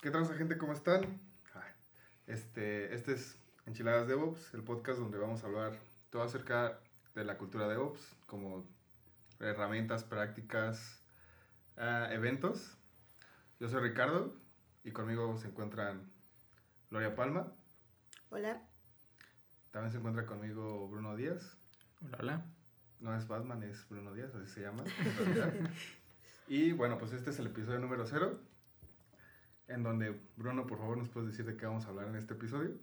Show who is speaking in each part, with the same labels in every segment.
Speaker 1: ¿Qué tal, gente? ¿Cómo están? Este, este es Enchiladas DevOps, el podcast donde vamos a hablar todo acerca de la cultura DevOps, como herramientas, prácticas, ah, eventos. Yo soy Ricardo y conmigo se encuentran Gloria Palma.
Speaker 2: Hola.
Speaker 1: También se encuentra conmigo Bruno Díaz.
Speaker 3: Hola, hola.
Speaker 1: No es Batman, es Bruno Díaz, así se llama. y bueno, pues este es el episodio número cero en donde, Bruno, por favor, nos puedes decir de qué vamos a hablar en este episodio.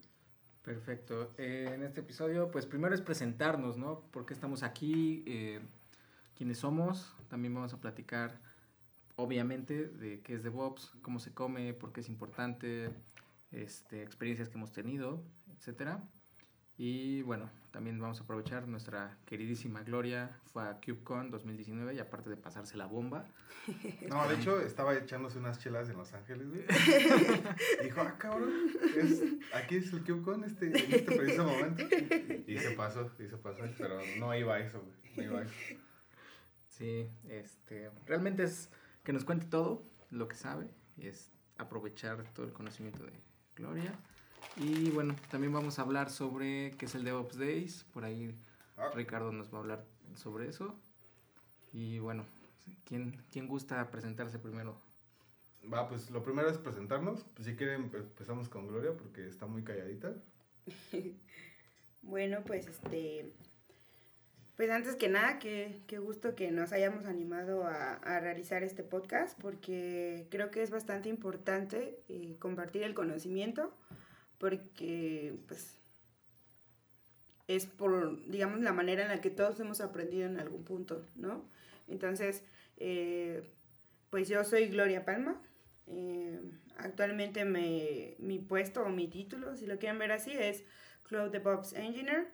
Speaker 3: Perfecto. Eh, en este episodio, pues primero es presentarnos, ¿no? ¿Por qué estamos aquí? Eh, ¿Quiénes somos? También vamos a platicar, obviamente, de qué es DevOps, cómo se come, por qué es importante, este, experiencias que hemos tenido, etcétera. Y bueno, también vamos a aprovechar nuestra queridísima Gloria, fue a CubeCon 2019 y aparte de pasarse la bomba.
Speaker 1: No, de hecho estaba echándose unas chelas en Los Ángeles, güey. Dijo, ah, cabrón, aquí es el CubeCon este, en este preciso momento. Y se pasó, y se pasó, pero no iba a eso, güey, no iba a eso.
Speaker 3: Sí, este, realmente es que nos cuente todo lo que sabe, y es aprovechar todo el conocimiento de Gloria. Y bueno, también vamos a hablar sobre qué es el DevOps Days. Por ahí ah. Ricardo nos va a hablar sobre eso. Y bueno, ¿quién, ¿quién gusta presentarse primero?
Speaker 1: Va, pues lo primero es presentarnos. Pues si quieren empezamos con Gloria porque está muy calladita.
Speaker 2: bueno, pues este... Pues antes que nada, qué, qué gusto que nos hayamos animado a, a, realizar este podcast porque creo que es bastante importante eh, compartir el conocimiento porque pues es por, digamos, la manera en la que todos hemos aprendido en algún punto, ¿no? Entonces, eh, pues yo soy Gloria Palma. Eh, actualmente me, mi puesto o mi título, si lo quieren ver así, es Cloud DevOps Engineer,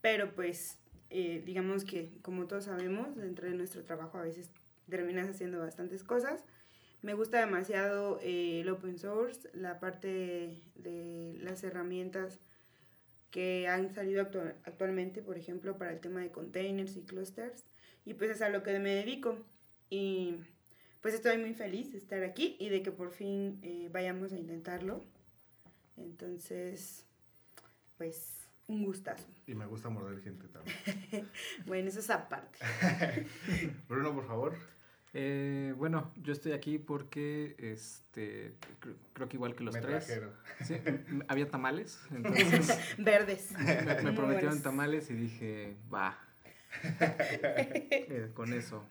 Speaker 2: pero pues eh, digamos que como todos sabemos, dentro de nuestro trabajo a veces terminas haciendo bastantes cosas. Me gusta demasiado eh, el open source, la parte de las herramientas que han salido actualmente, por ejemplo, para el tema de containers y clusters. Y pues es a lo que me dedico. Y pues estoy muy feliz de estar aquí y de que por fin eh, vayamos a intentarlo. Entonces, pues un gustazo.
Speaker 1: Y me gusta morder gente también.
Speaker 2: bueno, eso es aparte.
Speaker 1: Bruno, por favor.
Speaker 3: Eh, bueno, yo estoy aquí porque este creo, que igual que los tres. Sí, había tamales, entonces
Speaker 2: verdes.
Speaker 3: Me, prometieron tamales y dije, va. Eh, con eso.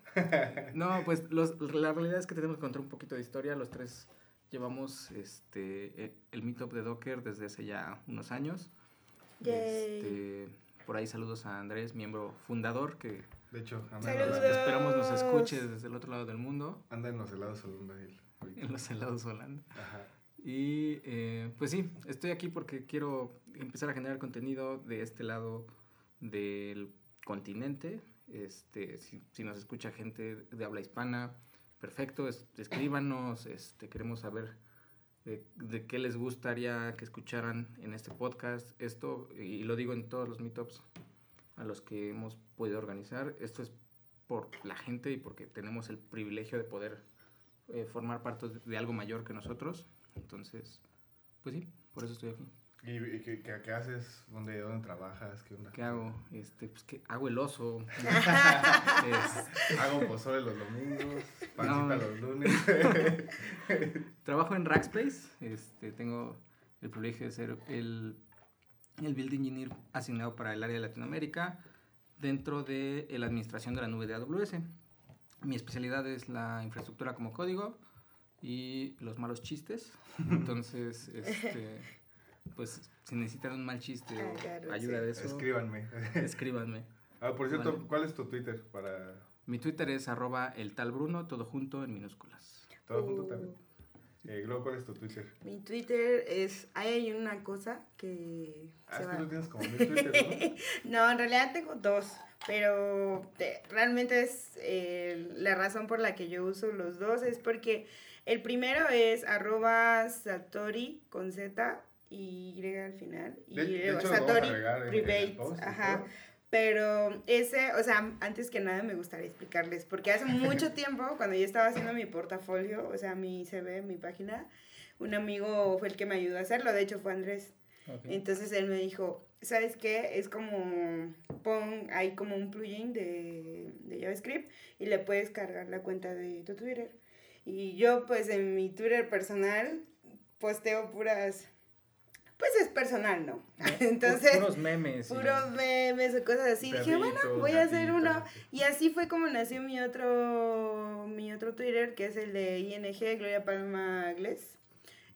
Speaker 3: No, pues los, la realidad es que tenemos que contar un poquito de historia. Los tres llevamos este e, el meetup de Docker desde hace ya unos años. Este, por ahí saludos a Andrés, miembro fundador, que
Speaker 1: de hecho,
Speaker 3: anda esperamos nos escuche desde el otro lado del mundo.
Speaker 1: Anda en los helados Holanda.
Speaker 3: En los helados Holanda. Ajá. Y eh, pues sí, estoy aquí porque quiero empezar a generar contenido de este lado del continente. Este, si, si nos escucha gente de habla hispana, perfecto, escríbanos, este, queremos saber de, de, qué les gustaría que escucharan en este podcast. Esto, y lo digo en todos los meetups, a los que hemos podido organizar. Esto es por la gente y porque tenemos el privilegio de poder eh, formar parte de algo mayor que nosotros. Entonces, pues sí, por eso estoy aquí.
Speaker 1: ¿Y, qué, qué, haces? ¿Dónde, ¿Dónde trabajas? ¿Qué, onda?
Speaker 3: ¿Qué hago? Este, pues que hago el oso.
Speaker 1: es, hago pozole los domingos, pancita los lunes.
Speaker 3: Trabajo en Rackspace. Este, tengo el privilegio de ser el el Build Engineer asignado para el área de Latinoamérica dentro de la administración de la nube de AWS. Mi especialidad es la infraestructura como código y los malos chistes. Entonces, este, pues si necesitan un mal chiste o ah, ayuda de eso,
Speaker 1: escríbanme.
Speaker 3: Escríbanme.
Speaker 1: Ah, por cierto, ¿cuál es tu Twitter para...?
Speaker 3: Mi Twitter es arroba el tal Bruno, todo junto en minúsculas.
Speaker 1: Todo junto también. Eh, ¿cuál es tu Twitter?
Speaker 2: Mi Twitter es. Ahí hay una cosa que.
Speaker 1: Ah, es que tú tienes como mi Twitter,
Speaker 2: ¿no? no, en realidad tengo dos. Pero realmente es eh, la razón por la que yo uso los dos. Es porque el primero es arroba Satori con Z y Y al final. Y
Speaker 1: de, Satori Private.
Speaker 2: Ajá. Pero ese, o sea, antes que nada me gustaría explicarles, porque hace mucho tiempo, cuando yo estaba haciendo mi portafolio, o sea, mi CV, mi página, un amigo fue el que me ayudó a hacerlo, de hecho fue Andrés. Entonces él me dijo, ¿sabes qué? Es como, pon ahí como un plugin de, de JavaScript y le puedes cargar la cuenta de tu Twitter. Y yo pues en mi Twitter personal posteo puras pues es personal, ¿no? Entonces,
Speaker 3: puros memes.
Speaker 2: Puros memes o cosas así. Dije, bueno, voy a hacer uno. Y así fue como nació mi otro, mi otro Twitter, que es el de ING, Gloria Palma Gles.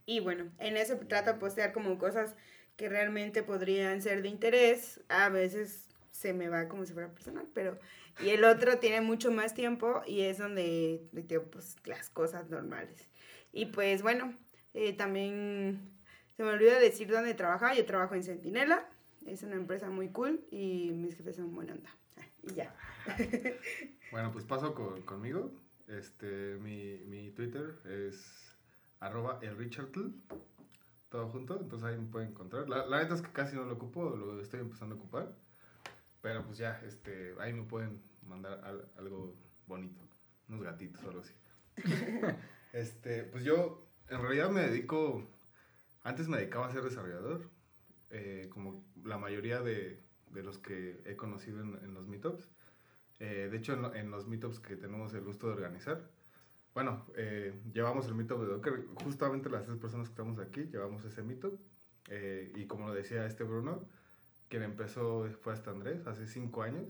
Speaker 2: Y bueno, en ese trato de postear como cosas que realmente podrían ser de interés. A veces se me va como si fuera personal, pero... Y el otro tiene mucho más tiempo y es donde, pues, las cosas normales. Y pues bueno, eh, también se me olvidó decir dónde trabajaba. Yo trabajo en Centinela. Es una empresa muy cool y mis jefes son buena onda. Y ya.
Speaker 1: bueno, pues paso con, conmigo. Este, mi, mi Twitter es arroba elrichardl, todo junto, entonces ahí me pueden encontrar. La, la neta es que casi no lo ocupo, lo estoy empezando a ocupar, pero pues ya, este, ahí me pueden mandar algo bonito, unos gatitos o algo así. este, pues yo en realidad me dedico antes me dedicaba a ser desarrollador, eh, como la mayoría de, de, los que he conocido en, en los meetups. Eh, de hecho, en, en, los meetups que tenemos el gusto de organizar, bueno, eh, llevamos el meetup de Docker, justamente las tres personas que estamos aquí llevamos ese meetup. y como lo decía este Bruno, quien empezó fue hasta Andrés, hace cinco años.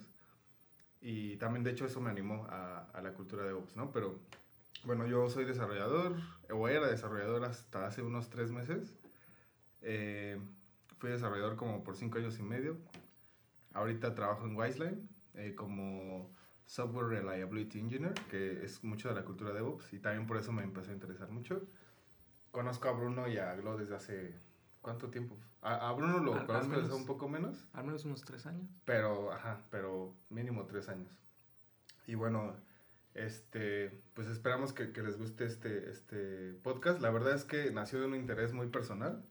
Speaker 1: Y también, de hecho, eso me animó a, a la cultura de Ops, ¿no? Pero bueno, yo soy desarrollador, o era desarrollador hasta hace unos tres meses. Eh, fui desarrollador como por cinco años y medio. Ahorita trabajo en Wiseline eh, como Software Reliability Engineer, que es mucho de la cultura de DevOps y también por eso me empezó a interesar mucho. Conozco a Bruno y a Glo desde hace... ¿Cuánto tiempo? A, Bruno lo conozco desde un poco menos.
Speaker 3: Al menos unos tres años.
Speaker 1: Pero, ajá, pero mínimo tres años. Y bueno, este, pues esperamos que, que, les guste este, este podcast. La verdad es que nació de un interés muy personal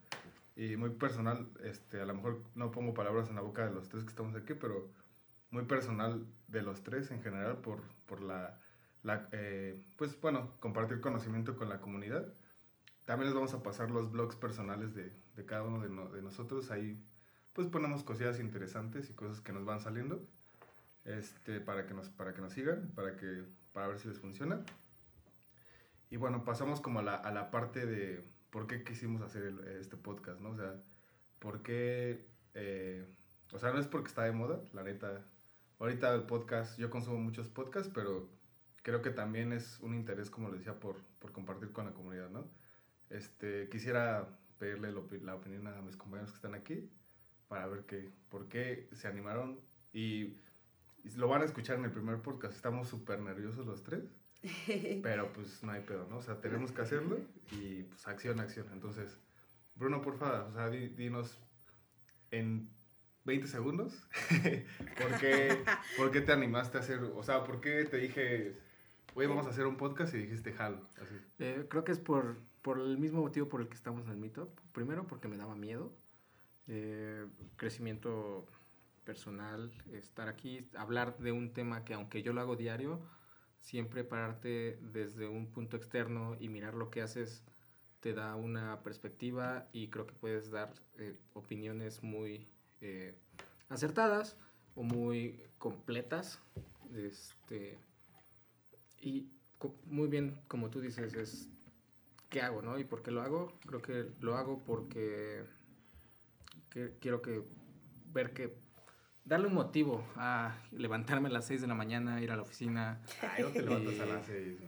Speaker 1: y muy personal, este, a lo mejor no pongo palabras en la boca de los tres que estamos aquí, pero muy personal de los tres en general por, por la, la eh, pues bueno, compartir conocimiento con la comunidad. También les vamos a pasar los blogs personales de, de cada uno de, de, nosotros. Ahí pues ponemos cosillas interesantes y cosas que nos van saliendo este, para, que nos, para que nos sigan, para, que, para ver si les funciona. Y bueno, pasamos como a la, a la parte de por qué quisimos hacer este podcast, ¿no? O sea, por qué, eh, o sea, no es porque está de moda, la neta. Ahorita el podcast, yo consumo muchos podcasts, pero creo que también es un interés, como les decía, por, por compartir con la comunidad, ¿no? Este, quisiera pedirle la opinión a mis compañeros que están aquí para ver qué, por qué se animaron y, y lo van a escuchar en el primer podcast. Estamos súper nerviosos los tres. Pero pues no hay pedo, ¿no? O sea, tenemos que hacerlo y pues acción, acción. Entonces, Bruno, por favor, o sea, dinos en 20 segundos, ¿por, qué, ¿por qué te animaste a hacer, o sea, por qué te dije, oye, vamos a hacer un podcast y dijiste jalo?
Speaker 3: Eh, creo que es por, por el mismo motivo por el que estamos en el Meetup. Primero, porque me daba miedo. Eh, crecimiento personal, estar aquí, hablar de un tema que aunque yo lo hago diario, siempre pararte desde un punto externo y mirar lo que haces te da una perspectiva y creo que puedes dar eh, opiniones muy eh, acertadas o muy completas. Este, y muy bien, como tú dices, es qué hago, ¿no? ¿Y por qué lo hago? Creo que lo hago porque quiero que ver que darle un motivo a levantarme a las 6 de la mañana, ir a la oficina.
Speaker 1: Ay, no te levantas a las 6.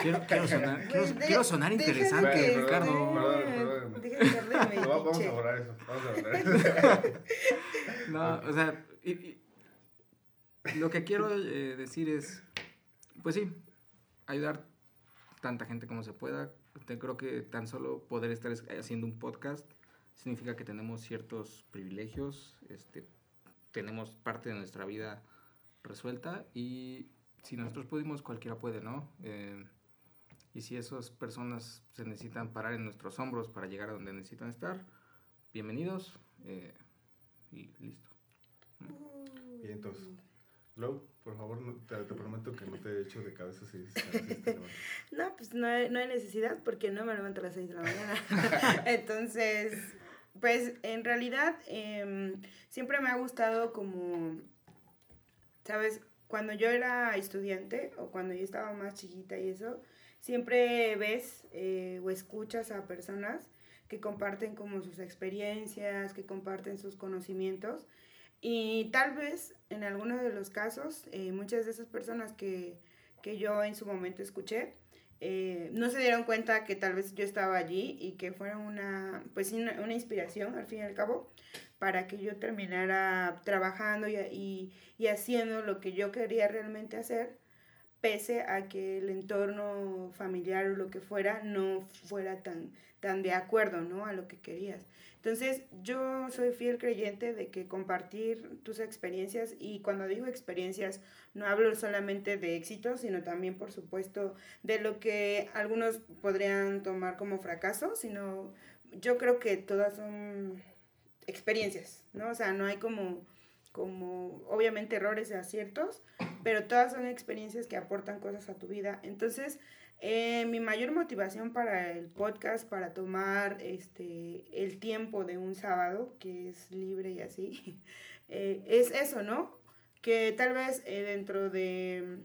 Speaker 3: quiero, quiero, sonar, quiero, quiero sonar interesante, Ricardo.
Speaker 1: Perdón, perdón. vamos a borrar eso. Vamos a borrar eso.
Speaker 3: no, o sea, y, y, lo que quiero eh, decir es, pues sí, ayudar tanta gente como se pueda. Creo que tan solo poder estar haciendo un podcast significa que tenemos ciertos privilegios, este, tenemos parte de nuestra vida resuelta y si nosotros pudimos, cualquiera puede, ¿no? Eh, y si esas personas se necesitan parar en nuestros hombros para llegar a donde necesitan estar, bienvenidos eh, y listo.
Speaker 1: Y entonces, Glow, por favor, no, te, te, prometo que no te he hecho de cabeza si,
Speaker 2: No, pues no hay, no hay necesidad porque no me levanto a las 6 de la mañana. Entonces, pues en realidad eh, siempre me ha gustado como, ¿sabes? Cuando yo era estudiante o cuando yo estaba más chiquita y eso, siempre ves eh, o escuchas a personas que comparten como sus experiencias, que comparten sus conocimientos. Y tal vez en algunos de los casos, eh, muchas de esas personas que, que, yo en su momento escuché, eh, no se dieron cuenta que tal vez yo estaba allí y que fueron una, pues una, una inspiración al fin y al cabo para que yo terminara trabajando y, y, y haciendo lo que yo quería realmente hacer pese a que el entorno familiar o lo que fuera no fuera tan, tan de acuerdo, ¿no? A lo que querías. Entonces, yo soy fiel creyente de que compartir tus experiencias, y cuando digo experiencias, no hablo solamente de éxitos, sino también, por supuesto, de lo que algunos podrían tomar como fracaso, sino yo creo que todas son experiencias, ¿no? O sea, no hay como como obviamente errores y aciertos, pero todas son experiencias que aportan cosas a tu vida. Entonces, eh, mi mayor motivación para el podcast, para tomar este, el tiempo de un sábado, que es libre y así, eh, es eso, ¿no? Que tal vez eh, dentro de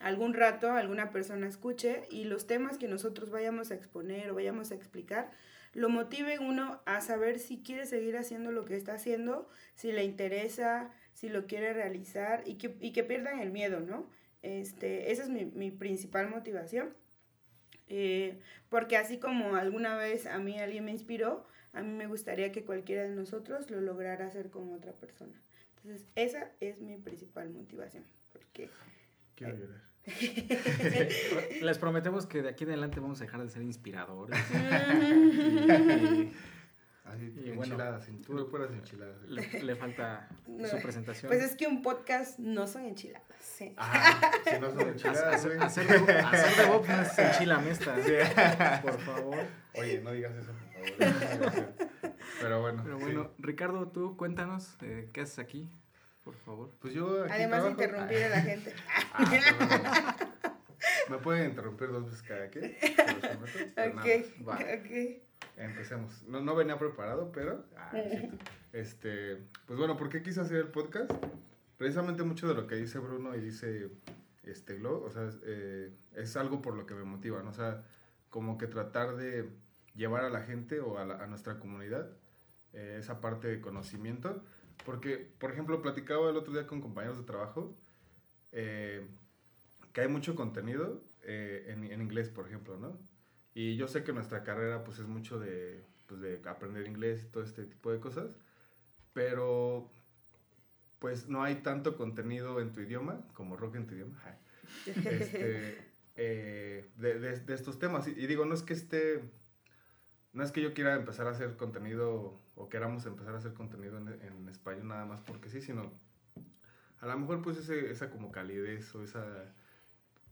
Speaker 2: algún rato alguna persona escuche y los temas que nosotros vayamos a exponer o vayamos a explicar, lo motive uno a saber si quiere seguir haciendo lo que está haciendo, si le interesa, si lo quiere realizar y que, y que pierdan el miedo, ¿no? Este, esa es mi, mi principal motivación. Eh, porque así como alguna vez a mí alguien me inspiró, a mí me gustaría que cualquiera de nosotros lo lograra hacer con otra persona. Entonces, esa es mi principal motivación. Porque.
Speaker 3: Les prometemos que de aquí en adelante vamos a dejar de ser inspiradores.
Speaker 1: y, Así, y enchiladas, bueno, puras enchiladas.
Speaker 3: Le, le falta no, su presentación.
Speaker 2: Pues es que un podcast no son enchiladas. Sí.
Speaker 1: Ah, si no son enchiladas.
Speaker 3: hacer, hacer, de, hacer de Bob no es enchilamesta. Sí. Por favor.
Speaker 1: Oye, no digas eso, por favor. Pero bueno.
Speaker 3: Pero bueno, sí. Ricardo, tú cuéntanos, eh, ¿qué haces aquí? Por favor.
Speaker 1: Pues yo. Aquí
Speaker 2: Además de interrumpir a la gente.
Speaker 1: Ah, Me pueden interrumpir dos veces cada que.
Speaker 2: Ok, ok.
Speaker 1: Empecemos. No, no venía preparado, pero. Ah, este, pues bueno, ¿por qué quise hacer el podcast? Precisamente mucho de lo que dice Bruno y dice este Glo, o sea, eh, es algo por lo que me motiva, ¿no? O sea, como que tratar de llevar a la gente o a, la, a nuestra comunidad eh, esa parte de conocimiento. Porque, por ejemplo, platicaba el otro día con compañeros de trabajo eh, que hay mucho contenido en, en inglés, por ejemplo, ¿no? Y yo sé que nuestra carrera pues es mucho de, pues, de aprender inglés y todo este tipo de cosas, pero pues no hay tanto contenido en tu idioma, como rock en tu idioma, este, eh, de, de, de, estos temas. Y, y, digo, no es que esté, no es que yo quiera empezar a hacer contenido o queramos empezar a hacer contenido en, en español nada más porque sí, sino a lo mejor pues ese, esa como calidez o esa,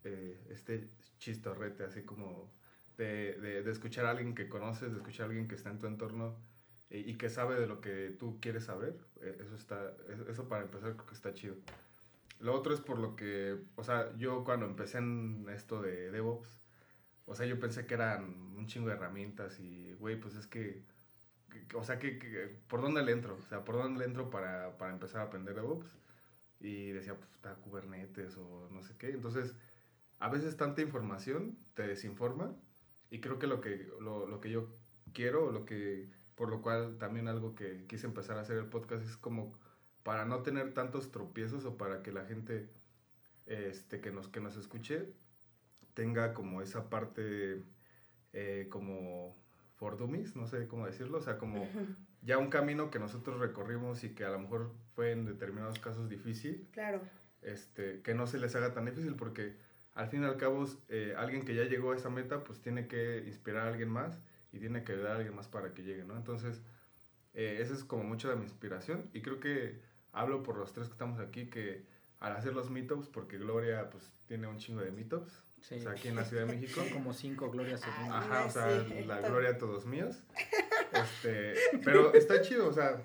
Speaker 1: eh, este chistorrete así como de, de, de, escuchar a alguien que conoces, de escuchar a alguien que está en tu entorno y, que sabe de lo que tú quieres saber, eh, eso, está, eso para empezar creo que está chido. Lo otro es por lo que, o sea, yo cuando empecé en esto de DevOps, o sea, yo pensé que eran un chingo de herramientas y, güey, pues es que, que o sea, que, que, ¿por dónde le entro? O sea, ¿por dónde le entro para, para empezar a aprender DevOps? Y decía, pues está Kubernetes o no sé qué. Entonces, a veces tanta información te desinforma y creo que lo que, lo, lo que yo quiero, lo que, por lo cual también algo que quise empezar a hacer el podcast es como para no tener tantos tropiezos o para que la gente este, que, nos, que nos escuche tenga como esa parte eh, como for dummies, no sé cómo decirlo, o sea, como ya un camino que nosotros recorrimos y que a lo mejor fue en determinados casos difícil.
Speaker 2: Claro.
Speaker 1: Este, que no se les haga tan difícil porque al fin y al cabo, eh, alguien que ya llegó a esa meta, pues tiene que inspirar a alguien más y tiene que ayudar a alguien más para que llegue, ¿no? Entonces, eh, esa es como mucho de mi inspiración y creo que hablo por los tres que estamos aquí que al hacer los meetups, porque Gloria pues tiene un chingo de meetups, sí. o sea, aquí en la Ciudad de México.
Speaker 3: Son como cinco Glorias
Speaker 1: según. Ajá, o sea, sí. la Gloria todos míos. Este, pero está chido, o sea,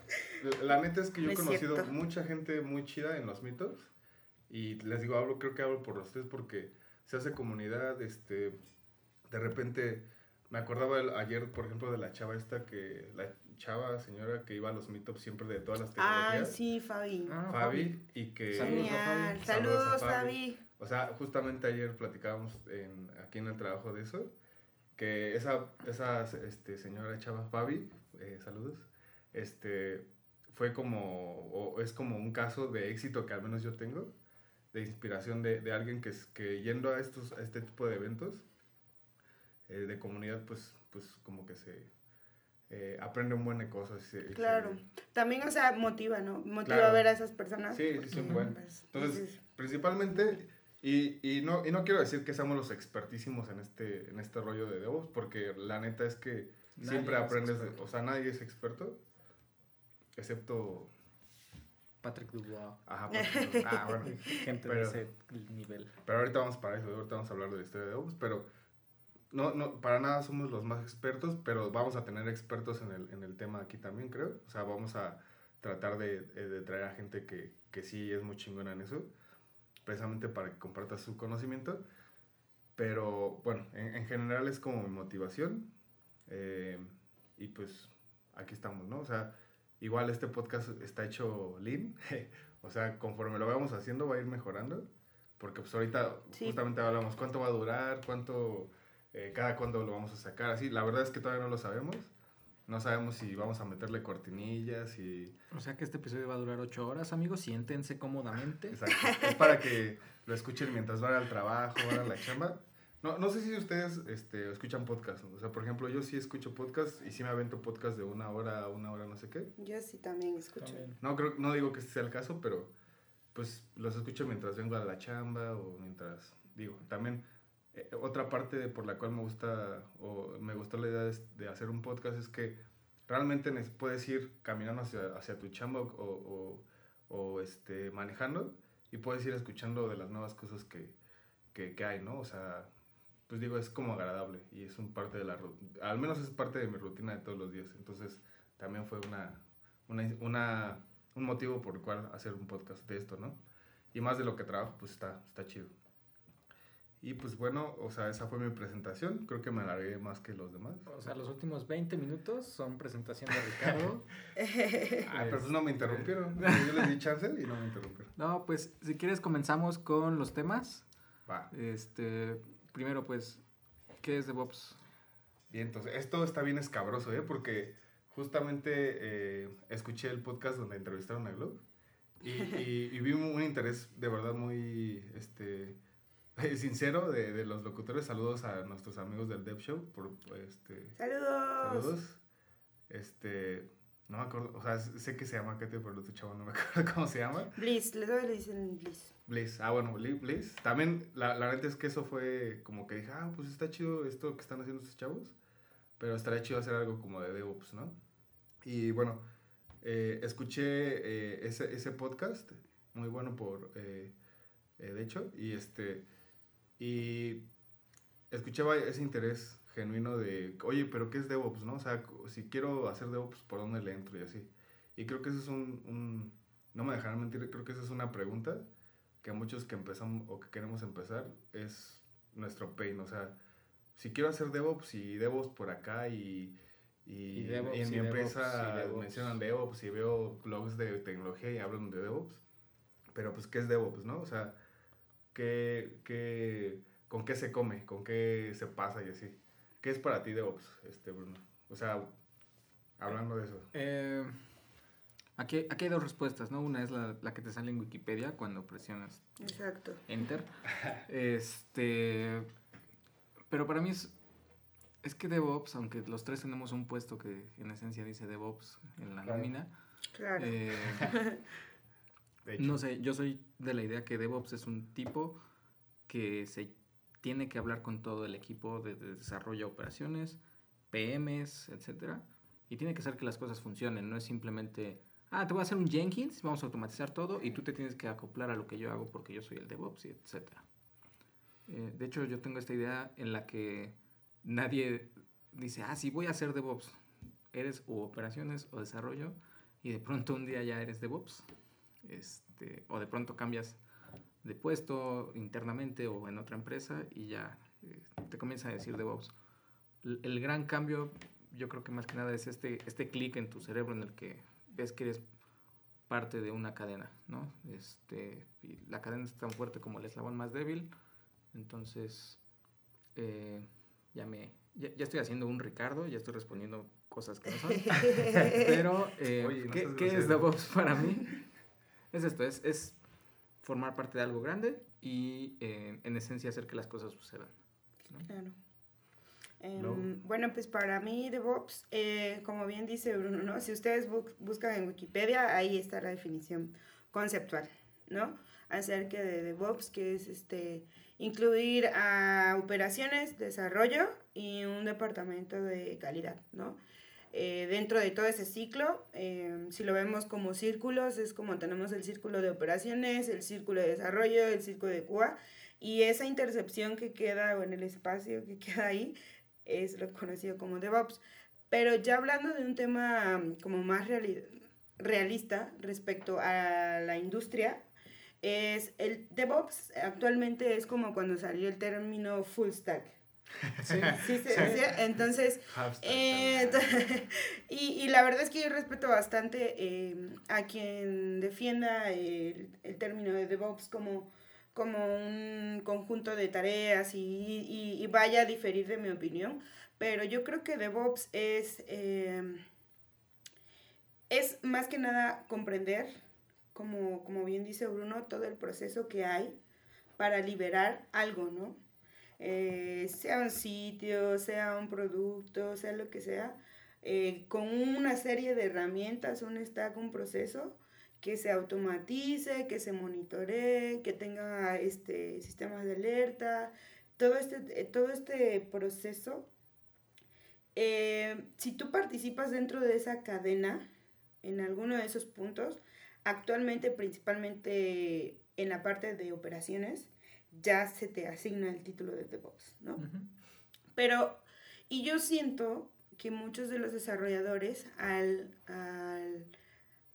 Speaker 1: la neta es que yo he conocido
Speaker 2: cierto.
Speaker 1: mucha gente muy chida en los meetups y les digo, hablo, creo que hablo por los tres porque se hace comunidad, este, de repente me acordaba el- ayer, por ejemplo, de la chava esta que, la chava señora que iba a los meetups siempre de todas las
Speaker 2: Ay,
Speaker 1: tecnologías,
Speaker 2: sí, Fabi.
Speaker 3: Ah,
Speaker 1: Fabi, y que...
Speaker 3: Saludos a
Speaker 2: Genial.
Speaker 3: Fabi.
Speaker 1: Saludos a
Speaker 2: Saludos,
Speaker 1: Fabi.
Speaker 2: Fabi.
Speaker 1: O sea, justamente ayer platicábamos en, aquí en el trabajo de eso, que esa, esa este, señora chava Fabi, eh, saludos, este, fue como, o es como un caso de éxito que al menos yo tengo, de inspiración de, de alguien que, que yendo a, estos, a este tipo de eventos eh, de comunidad, pues, pues como que se eh, aprende un buen de cosas. se- y se-
Speaker 2: Claro. También, o sea, motiva, ¿no? Motiva
Speaker 1: Claro.
Speaker 2: a ver a esas personas.
Speaker 1: Sí, sí, sí.
Speaker 2: Pues,
Speaker 1: Entonces,
Speaker 2: dices,
Speaker 1: principalmente, y, y, no, y no quiero decir que seamos los expertísimos en este, en este rollo de DevOps, porque la neta es que
Speaker 3: Nadie
Speaker 1: siempre
Speaker 3: es
Speaker 1: aprendes, de-
Speaker 3: experto.
Speaker 1: o sea, nadie es experto, excepto...
Speaker 3: Patrick Dubois.
Speaker 1: Ajá, pues, ah, bueno.
Speaker 3: Gente
Speaker 1: Pero-
Speaker 3: de ese nivel.
Speaker 1: Pero ahorita vamos para eso, ahorita vamos a hablar de la historia de DevOps, pero no, no, para nada somos los más expertos, pero vamos a tener expertos en el, en el tema aquí también, creo. O sea, vamos a tratar de, de traer a gente que, que sí es muy chingona en eso, precisamente para que comparta su conocimiento. Pero bueno, en, en general es como mi motivación. eh, y pues aquí estamos, ¿no? O sea, igual este podcast está hecho lean. o sea, conforme lo vamos haciendo va a ir mejorando. Porque pues ahorita
Speaker 2: Sí.
Speaker 1: justamente hablamos cuánto va a durar, cuánto, eh, cada cuándo lo vamos a sacar. Así, la verdad es que todavía no lo sabemos. No sabemos si vamos a meterle cortinillas y...
Speaker 3: O sea que este episodio va a durar ocho horas, amigos. Siéntense cómodamente.
Speaker 1: Exacto. es para que lo escuchen mientras van al trabajo, van a la chamba. No, no sé si ustedes este, escuchan podcast. O sea, por ejemplo, yo sí escucho podcast y sí me avento podcast de una hora a una hora, no sé qué.
Speaker 2: Yo sí también escucho.
Speaker 3: También.
Speaker 1: No, creo, no digo que este sea el caso, pero pues los escucho mientras vengo a la chamba o mientras, digo, también eh, otra parte de por la cual me gusta o me gustó la idea de, hacer un podcast es que realmente puedes ir caminando hacia, hacia tu chamba o, o, este, manejando y puedes ir escuchando de las nuevas cosas que, que, hay, ¿no? O sea, pues digo, es como agradable y es un parte de la, al menos es parte de mi rutina de todos los días, entonces también fue una, una, una, un motivo por el cual hacer un podcast de esto, ¿no? Y más de lo que trabajo, pues está, está chido. Y pues bueno, o sea, esa fue mi presentación. Creo que me alargué más que los demás.
Speaker 3: O sea, los últimos 20 minutos son presentación de Ricardo.
Speaker 1: Ah, pero pues no me interrumpieron. Yo les di chance y no me interrumpieron.
Speaker 3: No, pues si quieres comenzamos con los temas.
Speaker 1: Va.
Speaker 3: Este, primero pues, ¿qué es DevOps?
Speaker 1: Bien, entonces, esto está bien escabroso, ¿eh? Porque justamente eh, escuché el podcast donde entrevistaron a Globe y, y, y vi un, un interés de verdad muy este, sincero de, de los locutores. Saludos a nuestros amigos del Dev Show. Por, este,
Speaker 2: Saludos.
Speaker 1: saludos. Este, no me acuerdo, o sea, sé que se llama Katy, pero el otro chavo no me acuerdo cómo se llama.
Speaker 2: Bliss, les doy le dicen Bliss.
Speaker 1: Bliss, ah, bueno, Bli- Bliss. También, la, la neta es que eso fue como que dije, ah, pues está chido esto que están haciendo estos chavos, pero estaría chido hacer algo como de DevOps, ¿no? Y bueno, eh, escuché eh, ese, ese podcast, muy bueno por, eh, de hecho, y este, y escuchaba ese interés genuino de, oye, pero ¿qué es DevOps, no? O sea, si quiero hacer DevOps, ¿por dónde le entro y así? Y creo que eso es un, un no me dejarán mentir, creo que esa es una pregunta que muchos que empezamos o que queremos empezar es nuestro pain. O sea, si quiero hacer DevOps y DevOps por acá y, y,
Speaker 3: Y DevOps,
Speaker 1: en mi
Speaker 3: y
Speaker 1: empresa
Speaker 3: y DevOps.
Speaker 1: mencionan DevOps y veo blogs de tecnología y hablan de DevOps, pero pues, ¿qué es DevOps, no? O sea, ¿qué, qué, ¿con qué se come? ¿Con qué se pasa y así? ¿Qué es para ti DevOps, este, Bruno? O sea, hablando de eso.
Speaker 3: Eh, aquí, aquí hay dos respuestas, ¿no? Una es la, la que te sale en Wikipedia cuando presionas
Speaker 2: Exacto.
Speaker 3: Enter. Este, pero para mí es, es que DevOps, aunque los tres tenemos un puesto que en esencia dice DevOps en la
Speaker 1: Claro.
Speaker 3: nómina,
Speaker 2: Claro.
Speaker 3: eh, No sé, yo soy de la idea que DevOps es un tipo que se tiene que hablar con todo el equipo de, de desarrollo de operaciones, PMs, etcétera, y tiene que hacer que las cosas funcionen, no es simplemente, ah, te voy a hacer un Jenkins, vamos a automatizar todo y tú te tienes que acoplar a lo que yo hago porque yo soy el DevOps, etcétera. Eh, de hecho, yo tengo esta idea en la que nadie dice, ah, sí, voy a hacer DevOps. eres o operaciones o desarrollo y de pronto un día ya eres DevOps. Este, o de pronto cambias de puesto internamente o en otra empresa y ya eh, te comienza a decir DevOps. El, el gran cambio, yo creo que más que nada es este, este clic en tu cerebro en el que ves que eres parte de una cadena, ¿no? Este, y la cadena es tan fuerte como el eslabón más débil, entonces eh, ya me ya, ya, estoy haciendo un Ricardo, ya estoy respondiendo cosas que no son, pero eh, Oye, no ¿qué, ¿qué es DevOps para mí? Es esto, es, es formar parte de algo grande y eh, en esencia hacer que las cosas sucedan. ¿no?
Speaker 2: Claro. Eh, Bueno, pues para mí DevOps, eh, como bien dice Bruno, ¿no? si ustedes bu buscan en Wikipedia, ahí está la definición conceptual, ¿no? Acerca de DevOps, que es este, incluir a operaciones, desarrollo y un departamento de calidad, ¿no? Eh, dentro de todo ese ciclo, eh, si lo vemos como círculos, es como tenemos el círculo de operaciones, el círculo de desarrollo, el círculo de QA, y esa intercepción que queda o en el espacio que queda ahí es lo conocido como DevOps. Pero ya hablando de un tema um, como más reali realista respecto a la industria, es el DevOps actualmente es como cuando salió el término full stack. Sí, sí, sí, sí. Entonces, eh, y, y, la verdad es que yo respeto bastante eh, a quien defienda el, el, término de DevOps como, como un conjunto de tareas y, y, y, vaya a diferir de mi opinión, pero yo creo que DevOps es, eh, es más que nada comprender, como, como bien dice Bruno, todo el proceso que hay para liberar algo, ¿no? Eh, sea un sitio, sea un producto, sea lo que sea, eh, con una serie de herramientas, un stack, un proceso que se automatice, que se monitoree, que tenga este, sistemas de alerta, todo este, eh, todo este proceso. Si tú participas dentro de esa cadena, en alguno de esos puntos, actualmente principalmente en la parte de operaciones, ya se te asigna el título de DevOps, ¿no? Uh -huh. Pero, y yo siento que muchos de los desarrolladores al, al,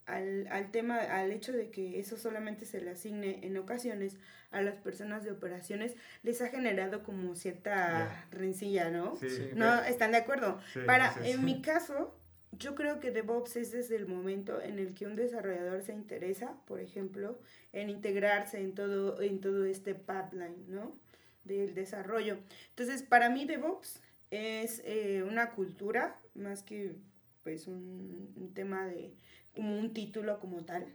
Speaker 2: al, al, tema, al hecho de que eso solamente se le asigne en ocasiones a las personas de operaciones, les ha generado como cierta yeah. rencilla, ¿no? Sí, sí, ¿No? ¿Están de acuerdo? Sí, Para, en mi caso, yo creo que DevOps es desde el momento en el que un desarrollador se interesa, por ejemplo, en integrarse en todo, en todo este pipeline, ¿no? Del desarrollo. Entonces, para mí DevOps es eh, una cultura más que pues un, tema de, como un título como tal.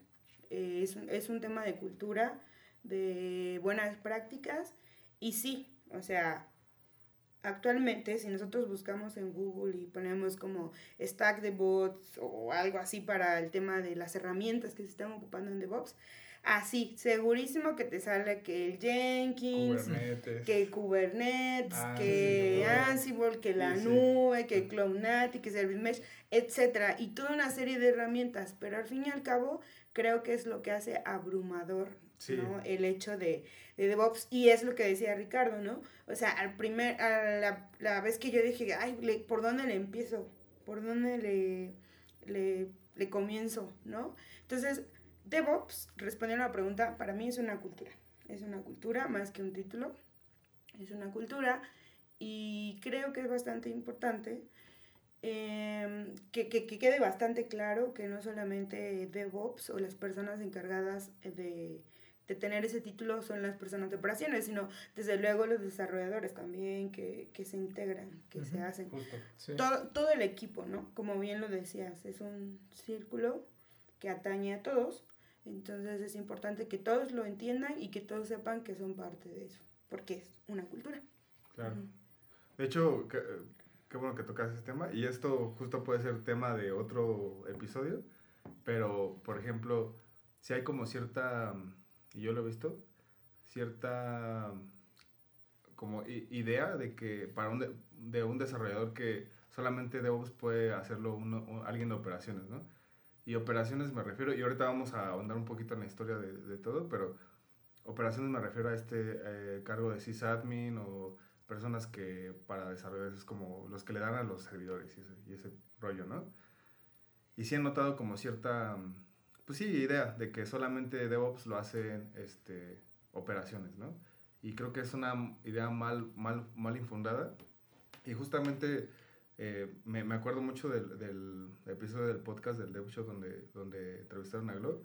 Speaker 2: Eh, es, es un tema de cultura, de buenas prácticas y sí, o sea, actualmente si nosotros buscamos en Google y ponemos como stack de bots o algo así para el tema de las herramientas que se están ocupando en DevOps, así, segurísimo que te sale que el Jenkins, Kubernetes. que Kubernetes, ah, que Ansible, que la sí, nube, sí. que Cloudnati, que Service Mesh, etcétera, y toda una serie de herramientas, pero al fin y al cabo creo que es lo que hace abrumador ¿no? El hecho de, de, DevOps, y es lo que decía Ricardo, ¿no? O sea, al primer, a la, la vez que yo dije, ay, ¿por dónde le empiezo? ¿Por dónde le, le, le comienzo? ¿No? Entonces, DevOps, respondiendo a la pregunta, para mí es una cultura. Es una cultura más que un título. Es una cultura y creo que es bastante importante eh, que, que, que, quede bastante claro que no solamente DevOps o las personas encargadas de, de tener ese título son las personas de operaciones, sino desde luego los desarrolladores también que, que se integran, que uh -huh, se hacen. Justo, sí. todo, todo el equipo, ¿no? Como bien lo decías, es un círculo que atañe a todos, entonces es importante que todos lo entiendan y que todos sepan que son parte de eso, porque es una cultura.
Speaker 1: Claro. Uh -huh. De hecho, qué, qué bueno que tocas ese tema, y esto justo puede ser tema de otro episodio, pero, por ejemplo, si hay como cierta y yo lo he visto, cierta como idea de que para un, de, de un desarrollador que solamente DevOps puede hacerlo uno, alguien de operaciones, ¿no? Y operaciones me refiero, y ahorita vamos a ahondar un poquito en la historia de, de todo, pero operaciones me refiero a este eh, cargo de sysadmin o personas que para desarrollar es como los que le dan a los servidores y ese, y rollo, ¿no? Y sí he notado como cierta, pues sí, idea de que solamente DevOps lo hacen este, operaciones, ¿no? Y creo que es una idea mal, mal, mal infundada. Y justamente eh, me, me, acuerdo mucho del, del, episodio del podcast del Dev Show donde, donde entrevistaron a Glo,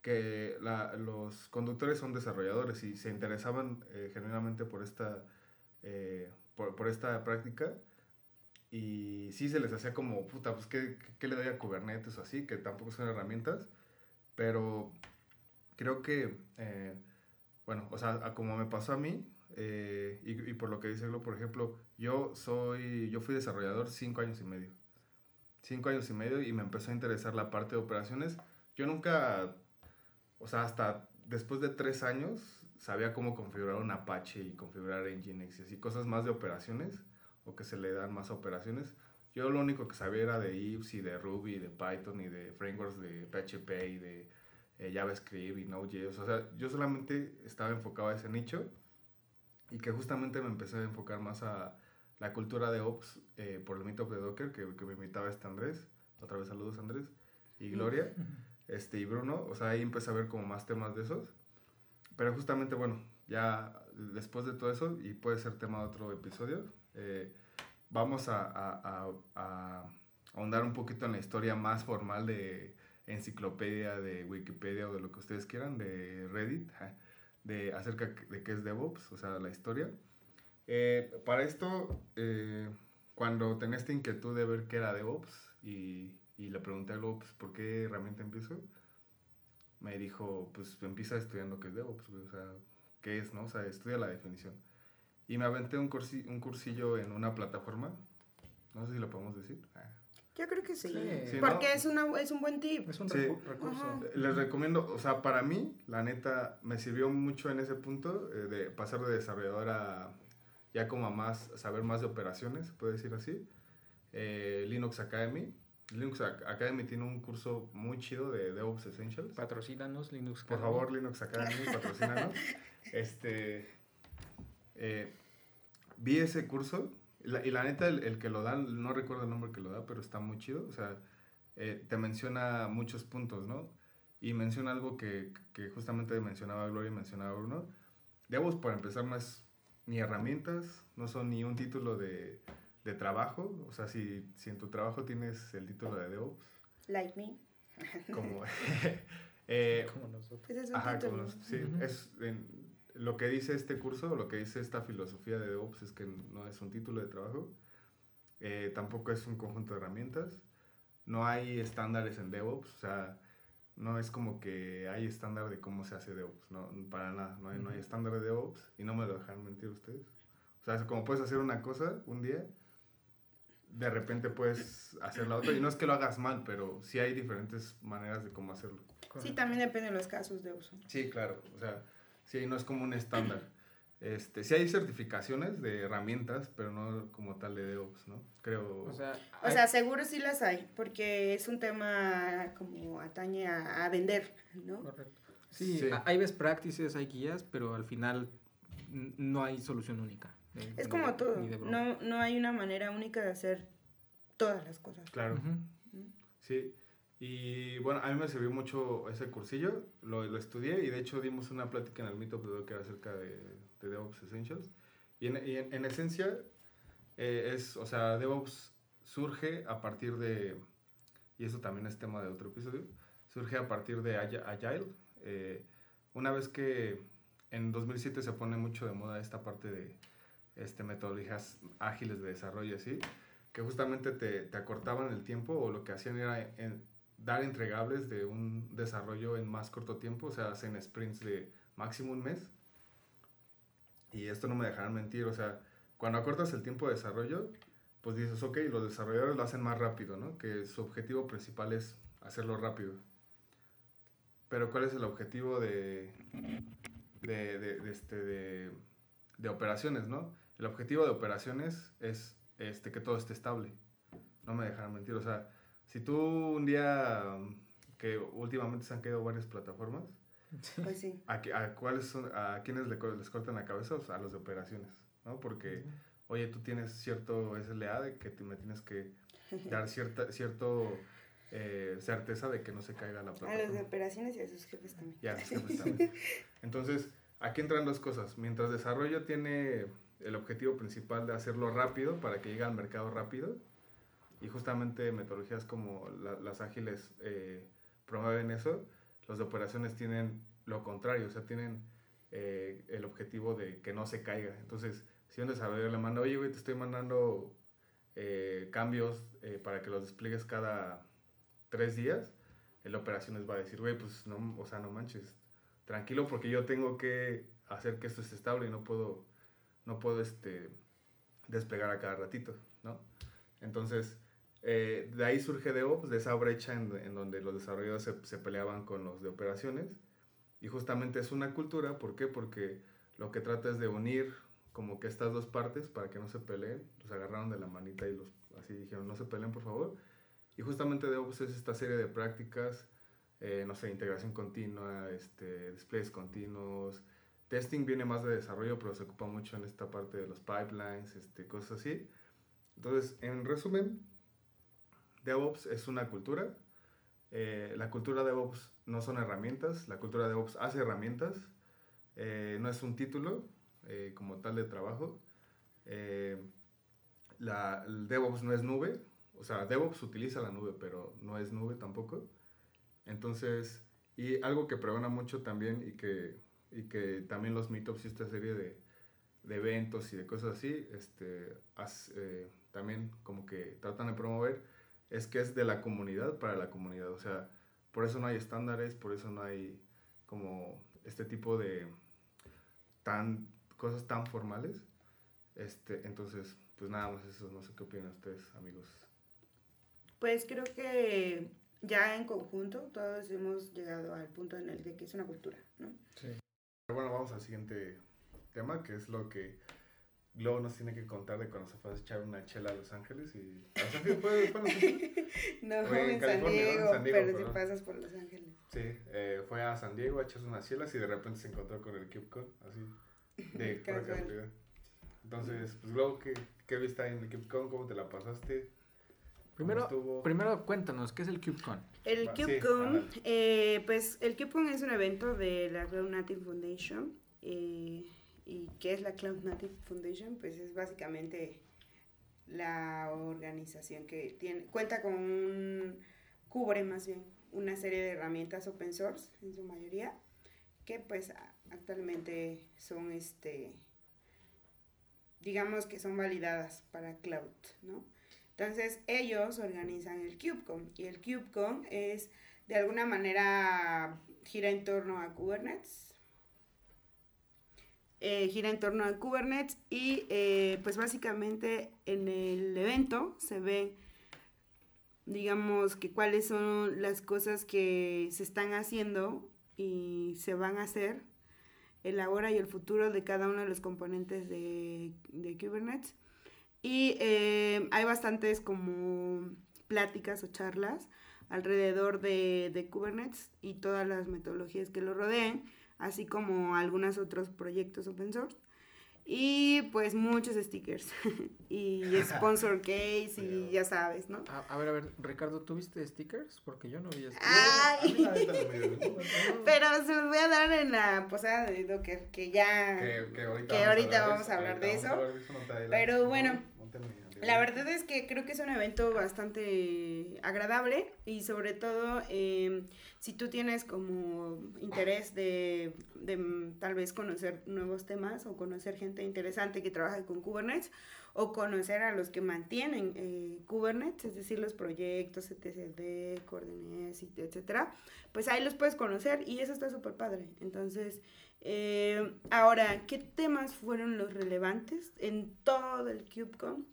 Speaker 1: que la, los conductores son desarrolladores y se interesaban eh, genuinamente por esta, eh, por, por, esta práctica. Y sí se les hacía como, puta, pues ¿qué, qué le doy a Kubernetes o así? Que tampoco son herramientas. Pero creo que eh, bueno, o sea, como me pasó a mí, eh, y, por lo que dice Glo, por ejemplo, yo soy, yo fui desarrollador cinco años y medio. Cinco años y medio y me empezó a interesar la parte de operaciones. Yo nunca, o sea, hasta después de tres años sabía cómo configurar un Apache y configurar Nginx y así, cosas más de operaciones o que se le dan más a operaciones. Yo lo único que sabía era de IPS y de Ruby, de Python y de frameworks de PHP y de eh, JavaScript y Node.js. O sea, yo solamente estaba enfocado a ese nicho y que justamente me empecé a enfocar más a la cultura de Ops eh, por el Meetup de Docker, que, que, me invitaba este Andrés. Otra vez saludos Andrés. Y Gloria. este, y Bruno. O sea, ahí empecé a ver como más temas de esos. Pero justamente, bueno, ya después de todo eso, y puede ser tema de otro episodio, eh, vamos a, a, a, a ahondar un poquito en la historia más formal de enciclopedia de Wikipedia o de lo que ustedes quieran, de Reddit, de acerca de qué es DevOps, o sea, la historia. Eh, para esto, eh, cuando tenía esta inquietud de ver qué era DevOps y, y le pregunté a Globo, pues, ¿por qué herramienta empiezo? Me dijo, pues empieza estudiando qué es DevOps, o sea, qué es, ¿no? O sea, estudia la definición. Y me aventé un, cursi, un cursillo en una plataforma, no sé si lo podemos decir. Ah.
Speaker 2: Yo creo que sí. sí porque ¿no? es, una, es un buen tip.
Speaker 3: Es un sí. recurso. Ajá.
Speaker 1: Les recomiendo, o sea, para mí, la neta, me sirvió mucho en ese punto eh, de pasar de desarrollador a ya como a más, saber más de operaciones, puede decir así. Eh, Linux Academy. Linux Academy tiene un curso muy chido de DevOps Essentials.
Speaker 3: Patrocínanos, Linux
Speaker 1: Academy. Por favor, Linux Academy, patrocínanos. este, eh, vi ese curso la, y la neta, el, el, que lo da, no recuerdo el nombre que lo da, pero está muy chido. O sea, eh, te menciona muchos puntos, ¿no? Y menciona algo que, que justamente mencionaba Gloria y mencionaba Bruno. DevOps, para empezar, no es ni herramientas, no son ni un título de, de trabajo. O sea, si, si en tu trabajo tienes el título de DevOps.
Speaker 2: Like me.
Speaker 1: Como, eh,
Speaker 3: como nosotros.
Speaker 2: Ese es un
Speaker 1: Ajá,
Speaker 2: título.
Speaker 1: como nos- sí, es en- lo que dice este curso, lo que dice esta filosofía de DevOps es que no es un título de trabajo, eh, tampoco es un conjunto de herramientas, no hay estándares en DevOps, o sea, no es como que hay estándar de cómo se hace DevOps, no, para nada, no hay, no hay estándar de DevOps y no me lo dejan mentir ustedes. O sea, es como puedes hacer una cosa un día, de repente puedes hacer la otra y no es que lo hagas mal, pero sí hay diferentes maneras de cómo hacerlo.
Speaker 2: Sí, también depende de los casos de uso.
Speaker 1: Sí, claro. O sea, sí, no es como un estándar. Este, sí hay certificaciones de herramientas, pero no como tal de DevOps, ¿no? Creo.
Speaker 3: O sea,
Speaker 2: O sea, seguro sí las hay, porque es un tema como atañe a, a vender, ¿no?
Speaker 3: Correcto. Sí, hay best practices, hay guías, pero al final no hay solución única.
Speaker 2: Es como todo,
Speaker 3: de
Speaker 2: no, no hay una manera única de hacer todas las cosas.
Speaker 1: claro. Sí. Y bueno, a mí me sirvió mucho ese cursillo, lo, lo estudié y de hecho dimos una plática en el Meetup de Docker acerca de, de DevOps Essentials. Y en, y en, en esencia, eh, es, o sea, DevOps surge a partir de, y eso también es tema de otro episodio, surge a partir de Agi- Agile. Eh, una vez que en 2007 se pone mucho de moda esta parte de este, metodologías ágiles de desarrollo así, que justamente te, te acortaban el tiempo o lo que hacían era en- dar entregables de un desarrollo en más corto tiempo, o sea, hacen sprints de máximo un mes. Y esto no me dejarán mentir, o sea, cuando acortas el tiempo de desarrollo, pues dices, ok, los desarrolladores lo hacen más rápido, ¿no? Que su objetivo principal es hacerlo rápido. Pero ¿cuál es el objetivo de, de, de, de este, de, operaciones, no? El objetivo de operaciones es este, que todo esté estable. No me dejarán mentir, o sea, si tú un día, que últimamente se han caído varias plataformas,
Speaker 2: Pues sí.
Speaker 1: ¿a, a cuáles son, a quiénes le les cortan la cabeza? O sea, a los de operaciones, ¿no? Porque, oye, tú tienes cierto SLA de que te, me tienes que dar cierta, cierto eh, certeza de que no se caiga la
Speaker 2: plataforma. A los de operaciones y a sus jefes también.
Speaker 1: Y a sus jefes también. Entonces, aquí entran dos cosas. Mientras desarrollo tiene el objetivo principal de hacerlo rápido para que llegue al mercado rápido, y justamente metodologías como las ágiles eh, promueven eso, los de operaciones tienen lo contrario, o sea, tienen eh, el objetivo de que no se caiga. Entonces, si un desarrollador le manda, oye, güey, te estoy mandando eh, cambios para que los despliegues cada tres días, el operaciones va a decir, güey, pues no, o sea, no manches, tranquilo porque yo tengo que hacer que esto esté estable y no puedo, no puedo este, despegar a cada ratito, ¿no? Entonces, eh, de ahí surge DevOps, de esa brecha en, en donde los desarrolladores se, se, peleaban con los de operaciones. Y justamente es una cultura, ¿por qué? Porque lo que trata es de unir como que estas dos partes para que no se peleen. Los agarraron de la manita y los así dijeron, no se peleen por favor. Y justamente DevOps es esta serie de prácticas, eh, no sé, integración continua, este, displays continuos. Testing viene más de desarrollo, pero se ocupa mucho en esta parte de los pipelines, este, cosas así. Entonces, en resumen, DevOps es una cultura. Eh, la cultura DevOps no son herramientas, la cultura DevOps hace herramientas, eh, no es un título eh, como tal de trabajo. la, DevOps no es nube, o sea, DevOps utiliza la nube, pero no es nube tampoco. Entonces, y algo que pregona mucho también y que, y que también los meetups y esta serie de, de eventos y de cosas así, este, también como que tratan de promover es que es de la comunidad para la comunidad. O sea, por eso no hay estándares, por eso no hay como este tipo de tan cosas tan formales. Este, entonces, pues nada más eso, no sé qué opinan ustedes, amigos.
Speaker 2: Pues creo que ya en conjunto todos hemos llegado al punto en el de que es una cultura, ¿no?
Speaker 1: Sí. Pero bueno, vamos al siguiente tema, que es lo que Luego nos tiene que contar de cuando se fue a echar una chela a Los Ángeles y... ¿A Los Ángeles fue,
Speaker 2: fue Ángeles? no, fue en, San Diego, pero si pasas por Los Ángeles.
Speaker 1: Sí, eh, fue a San Diego a echarse unas chelas y de repente se encontró con el CubeCon, así, de pura casualidad. Entonces, pues luego, ¿qué, qué viste ahí en el CubeCon? ¿Cómo te la pasaste?
Speaker 3: Primero, primero cuéntanos, ¿qué es el CubeCon?
Speaker 2: El CubeCon, eh, pues el CubeCon es un evento de la Cloud Native Foundation. Eh, ¿Y qué es la Cloud Native Foundation? Pues es básicamente la organización que tiene, cuenta con un, cubre más bien una serie de herramientas open source en su mayoría, que pues actualmente son este, digamos que son validadas para cloud, ¿no? Entonces ellos organizan el KubeCon y el KubeCon es de alguna manera gira en torno a Kubernetes, eh, gira en torno a Kubernetes y eh, pues básicamente en el evento se ve digamos que cuáles son las cosas que se están haciendo y se van a hacer el ahora y el futuro de cada uno de los componentes de, Kubernetes. Y eh, hay bastantes como pláticas o charlas alrededor de, de Kubernetes y todas las metodologías que lo rodeen así como algunos otros proyectos open source. Y pues muchos stickers y sponsor case y ya sabes, ¿no?
Speaker 3: A, ver, a ver, Ricardo, ¿tuviste stickers? Porque yo no vi stickers.
Speaker 2: Ay. Pero se los voy a dar en la posada de Docker, que ya... Que, ahorita, vamos, a hablar de eso. Pero bueno, la verdad es que creo que es un evento bastante agradable y sobre todo em, si tú tienes como interés de, de, tal vez conocer nuevos temas o conocer gente interesante que trabaja con Kubernetes o conocer a los que mantienen eh, Kubernetes, es decir, los proyectos, etcd, Coordenes, etcétera, pues ahí los puedes conocer y eso está súper padre. Entonces, eh, ahora, ¿qué temas fueron los relevantes en todo el KubeCon?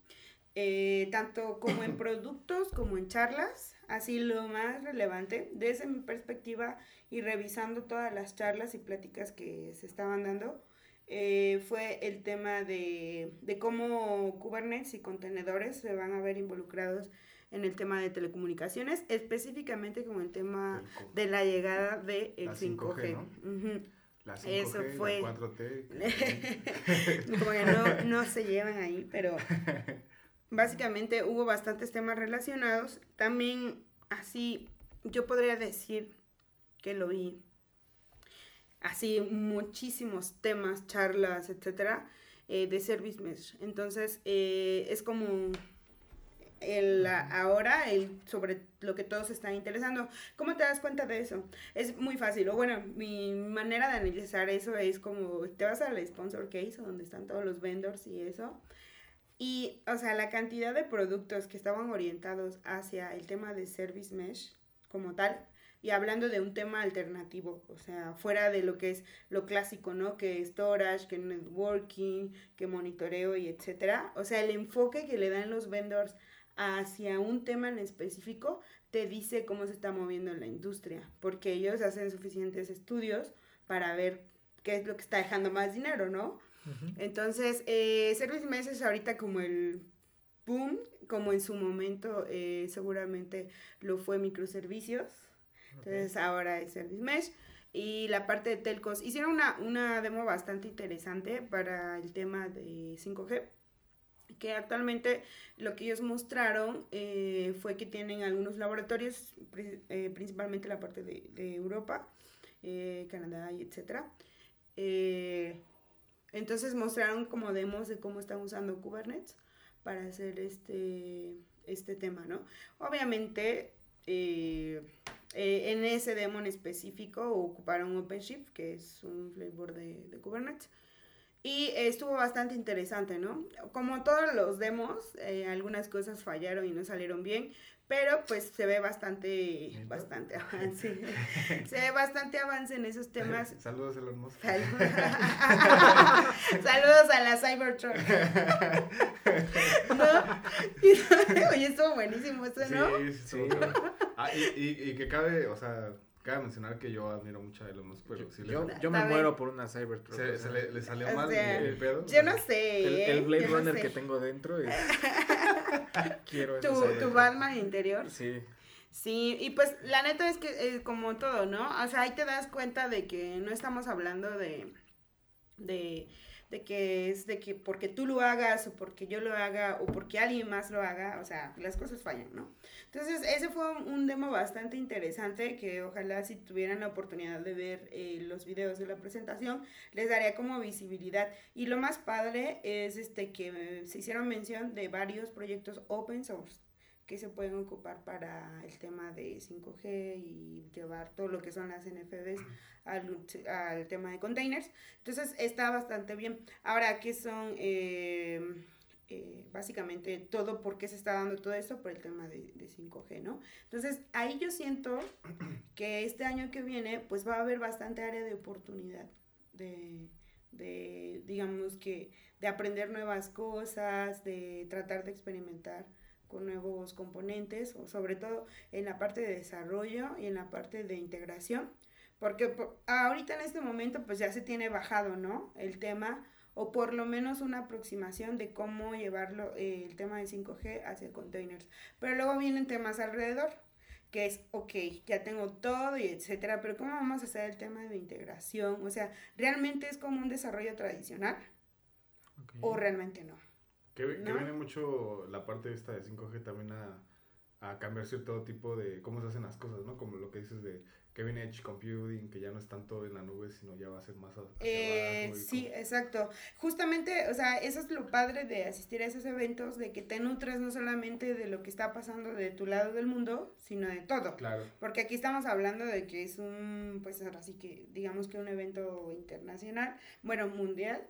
Speaker 2: Eh, tanto como en productos como en charlas. Así lo más relevante, desde mi perspectiva y revisando todas las charlas y pláticas que se estaban dando, eh, fue el tema de, de, cómo Kubernetes y contenedores se van a ver involucrados en el tema de telecomunicaciones, específicamente con el tema de la llegada de 5G.
Speaker 1: La 5G, Eso fue. La 4T.
Speaker 2: Como que no, no se llevan ahí, pero básicamente hubo bastantes temas relacionados. También así, yo podría decir que lo vi así muchísimos temas, charlas, etcétera, eh, de Service Mesh. Entonces, eh, es como el, ahora el, sobre lo que todos están interesando. ¿Cómo te das cuenta de eso? Es muy fácil. O bueno, mi manera de analizar eso es como te vas al sponsor case, donde están todos los vendors y eso. Y, o sea, la cantidad de productos que estaban orientados hacia el tema de Service Mesh como tal, y hablando de un tema alternativo, o sea, fuera de lo que es lo clásico, ¿no? Que storage, que networking, que monitoreo y etcétera. O sea, el enfoque que le dan los vendors hacia un tema en específico te dice cómo se está moviendo la industria, porque ellos hacen suficientes estudios para ver qué es lo que está dejando más dinero, ¿no? Entonces, eh, Service Mesh es ahorita como el boom, como en su momento eh, seguramente lo fue microservicios, entonces ahora es Service Mesh. Y la parte de telcos, hicieron una, una demo bastante interesante para el tema de 5G que actualmente lo que ellos mostraron eh, fue que tienen algunos laboratorios, eh, principalmente la parte de, de Europa, eh, Canadá y etcétera. Entonces mostraron como demos de cómo están usando Kubernetes para hacer este, este tema, ¿no? Obviamente eh, en ese demo en específico ocuparon OpenShift, que es un flavor de, de Kubernetes. Y estuvo bastante interesante, ¿no? Como todos los demos, eh, algunas cosas fallaron y no salieron bien, pero pues se ve bastante, bastante avance. se ve bastante avance en esos temas.
Speaker 1: Saludos a los Musk.
Speaker 2: Saludos a la Cybertruck. ¿No? Oye, estuvo buenísimo eso, ¿no?
Speaker 1: Sí, sí. ah, y, y, y que cabe, o sea, Cabe mencionar que yo admiro mucho a Elon Musk, pero
Speaker 3: sí Yo, yo me muero por una Cybertruck.
Speaker 1: Se, se le, le, salió mal el pedo.
Speaker 2: Yo no sé.
Speaker 3: El, el. Blade Runner que tengo dentro es...
Speaker 2: Quiero tu, tu Batman interior.
Speaker 3: Sí.
Speaker 2: Sí, y pues la neta es que es como todo, ¿no? O sea, ahí te das cuenta de que no estamos hablando de... de de que es de que porque tú lo hagas o porque yo lo haga o porque alguien más lo haga, o sea, las cosas fallan, ¿no? Entonces, ese fue un demo bastante interesante que ojalá si tuvieran la oportunidad de ver eh, los videos de la presentación, les daría como visibilidad. Y lo más padre es este que se hicieron mención de varios proyectos open source que se pueden ocupar para el tema de 5G y llevar todo lo que son las NFVs al, al tema de containers. Entonces está bastante bien. Ahora, ¿qué son eh, eh, básicamente todo? ¿Por qué se está dando todo esto? Por el tema de, de 5G, ¿no? Entonces ahí yo siento que este año que viene pues va a haber bastante área de oportunidad de, de digamos que de aprender nuevas cosas, de tratar de experimentar con nuevos componentes, o sobre todo en la parte de desarrollo y en la parte de integración, porque ahorita en este momento pues ya se tiene bajado, ¿no? El tema, o por lo menos una aproximación de cómo llevarlo eh, el tema de 5G hacia containers. Pero luego vienen temas alrededor, que es, ok, ya tengo todo y etcétera, pero ¿cómo vamos a hacer el tema de integración? O sea, ¿realmente es como un desarrollo tradicional? ¿O realmente no?
Speaker 1: Que, viene mucho la parte esta de 5G también a, a cambiar cierto tipo de cómo se hacen las cosas, ¿no? Como lo que dices de que viene Edge Computing, que ya no es tanto en la nube, sino ya va a ser más hacia
Speaker 2: eh, Sí, exacto. Justamente, o sea, eso es lo padre de asistir a esos eventos, de que te nutres no solamente de lo que está pasando de tu lado del mundo, sino de todo.
Speaker 1: Claro.
Speaker 2: Porque aquí estamos hablando de que es un, pues ahora sí que, digamos que un evento internacional, bueno, mundial,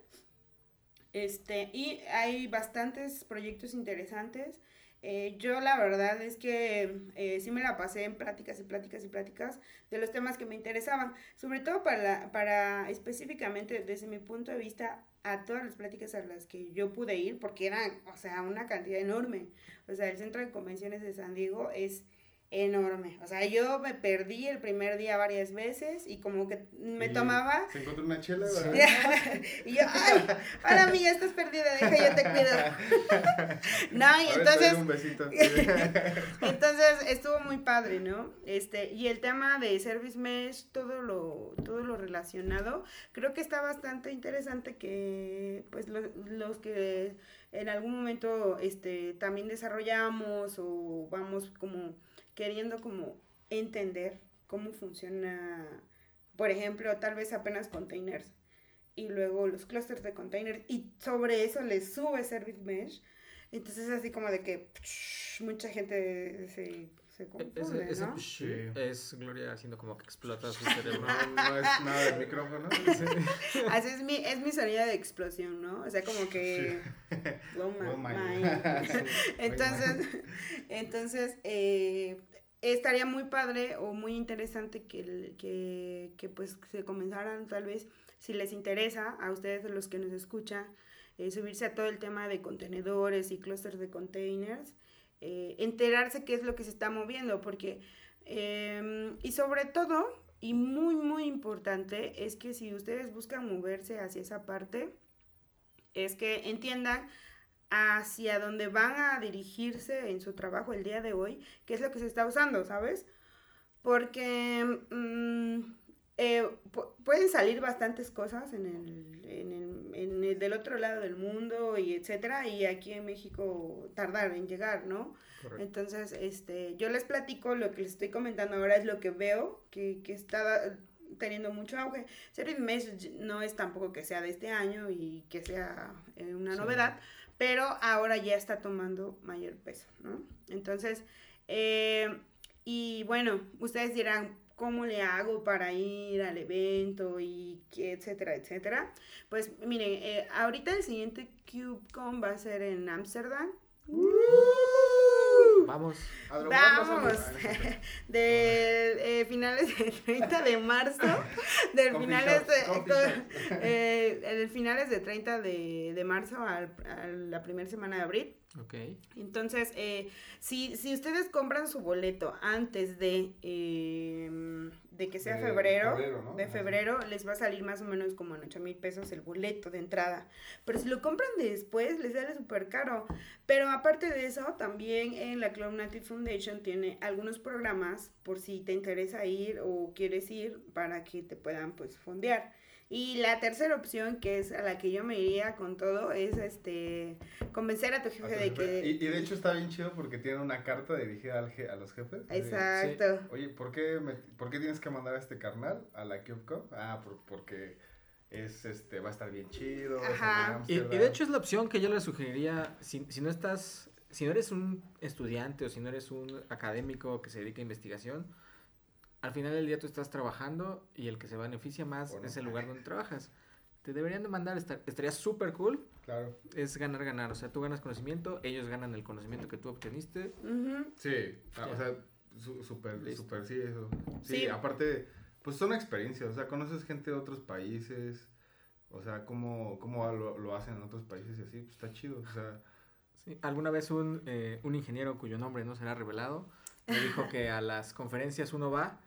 Speaker 2: este, y hay bastantes proyectos interesantes. Eh, yo la verdad es que eh, sí me la pasé en pláticas y pláticas y pláticas de los temas que me interesaban, sobre todo para, para específicamente desde mi punto de vista a todas las pláticas a las que yo pude ir, porque eran, o sea, una cantidad enorme. O sea, el centro de convenciones de San Diego es enorme. O sea, yo me perdí el primer día varias veces y como que me tomaba...
Speaker 1: Se encontró una chela,
Speaker 2: y yo, ay, para mí ya estás perdida, deja, yo te cuido. no, y entonces... Un besito. entonces estuvo muy padre, ¿no? Este, y el tema de Service Mesh, todo lo, todo lo relacionado, creo que está bastante interesante que pues los, los que en algún momento este, también desarrollamos o vamos como queriendo como entender cómo funciona, por ejemplo, tal vez apenas containers y luego los clusters de containers y sobre eso le sube Service Mesh. Entonces es así como de que mucha gente se, se confunde,
Speaker 3: es,
Speaker 2: ¿no?
Speaker 3: es Gloria haciendo como que explota su cerebro.
Speaker 1: No, es nada del micrófono.
Speaker 2: Así es mi, es mi sonido de explosión, ¿no? O sea, como que... Oh, entonces, entonces eh, estaría muy padre o muy interesante que, que, que, pues se comenzaran tal vez, si les interesa a ustedes los que nos escuchan, eh, subirse a todo el tema de contenedores y clusters de containers, eh, enterarse qué es lo que se está moviendo, porque, em, y sobre todo, y muy, muy importante, es que si ustedes buscan moverse hacia esa parte, es que entiendan hacia dónde van a dirigirse en su trabajo el día de hoy, qué es lo que se está usando, ¿sabes? Porque mm, eh, pueden salir bastantes cosas en el, en el, en el, del otro lado del mundo y etcétera, y aquí en México tardar en llegar, ¿no? Entonces, este, yo les platico lo que les estoy comentando ahora es lo que veo que, que está teniendo mucho auge. Service Mesh no es tampoco que sea de este año y que sea eh, una novedad, pero ahora ya está tomando mayor peso, ¿no? Entonces, eh, y bueno, ustedes dirán, ¿cómo le hago para ir al evento y etcétera, etcétera? Pues miren, eh, ahorita el siguiente CubeCon va a ser en Ámsterdam.
Speaker 3: Vamos.
Speaker 2: Vamos. de eh, finales de 30 de marzo. Del finales de, eh, finales de 30 de, de marzo a la primera semana de abril.
Speaker 3: Ok.
Speaker 2: Entonces, eh, si, si ustedes compran su boleto antes de, em, de que sea febrero, de febrero, les va a salir más o menos como en 8 mil pesos el boleto de entrada. Pero si lo compran después, les sale súper caro. Pero aparte de eso, también en la Cloud Native Foundation tiene algunos programas por si te interesa ir o quieres ir para que te puedan pues fondear. Y la tercera opción, que es a la que yo me iría con todo, es este convencer a tu jefe de que...
Speaker 1: Y, de hecho está bien chido porque tiene una carta dirigida al a los jefes.
Speaker 2: Exacto.
Speaker 1: Oye, ¿por qué, ¿por qué tienes que mandar a este carnal a la CubeCon? Ah, porque es este va a estar bien chido.
Speaker 3: Ajá. Y, y, de hecho es la opción que yo le sugeriría, si, si no estás, si no eres un estudiante o si no eres un académico que se dedica a investigación, al final del día tú estás trabajando y el que se beneficia más es el lugar donde trabajas. Te deberían de mandar, estaría súper cool.
Speaker 1: Claro.
Speaker 3: Es ganar, ganar. O sea, tú ganas conocimiento, ellos ganan el conocimiento que tú obteniste.
Speaker 1: Sí, ah, o sea, súper, súper, sí, eso. Sí, aparte, pues son experiencias, o sea, conoces gente de otros países, o sea, cómo, cómo lo, lo hacen en otros países y así, pues está chido, o sea.
Speaker 3: Sí, alguna vez un, eh, un ingeniero cuyo nombre no será revelado me dijo que a las conferencias uno va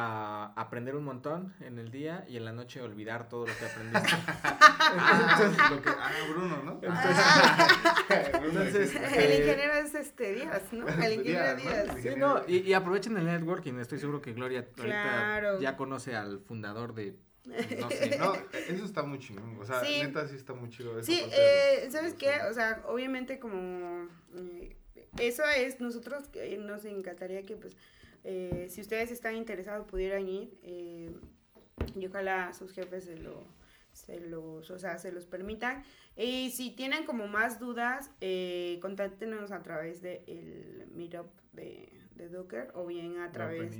Speaker 3: a aprender un montón en el día y en la noche olvidar todo lo que aprendiste.
Speaker 1: ah, lo que, ah, Bruno, ¿no?
Speaker 2: Entonces, el eh, ingeniero es este Díaz, ¿no? El ingeniero Díaz.
Speaker 3: Sí, no, y, y, aprovechen el networking. Estoy seguro que Gloria ahorita ya conoce al fundador de no sé.
Speaker 1: No, eso está muy chingón. O sea, neta sí está muy chido.
Speaker 2: sí, eh, ¿sabes qué? O sea, obviamente como... Eh, eso es, nosotros nos encantaría que pues eh, si ustedes están interesados pudieran ir eh, y ojalá sus jefes se lo se los, o sea, se los permitan. Y si tienen como más dudas, eh, contáctenos a través del de meetup de, de, Docker o bien a través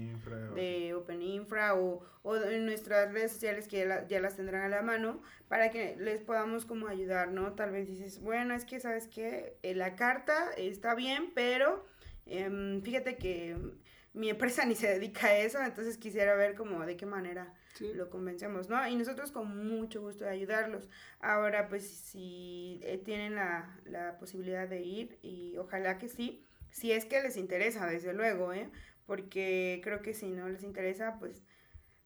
Speaker 2: de Open Infra o, o, en nuestras redes sociales que ya, las tendrán a la mano para que les podamos como ayudar, ¿no? Tal vez dices, bueno, es que, ¿sabes qué? la carta está bien, pero em, fíjate que mi empresa ni se dedica a eso, entonces quisiera ver como de qué manera lo convencemos, ¿no? Y nosotros con mucho gusto de ayudarlos. Ahora, pues si eh, tienen la, la, posibilidad de ir, y ojalá que sí, Si es que les interesa, desde luego, ¿eh? Porque creo que si no les interesa, pues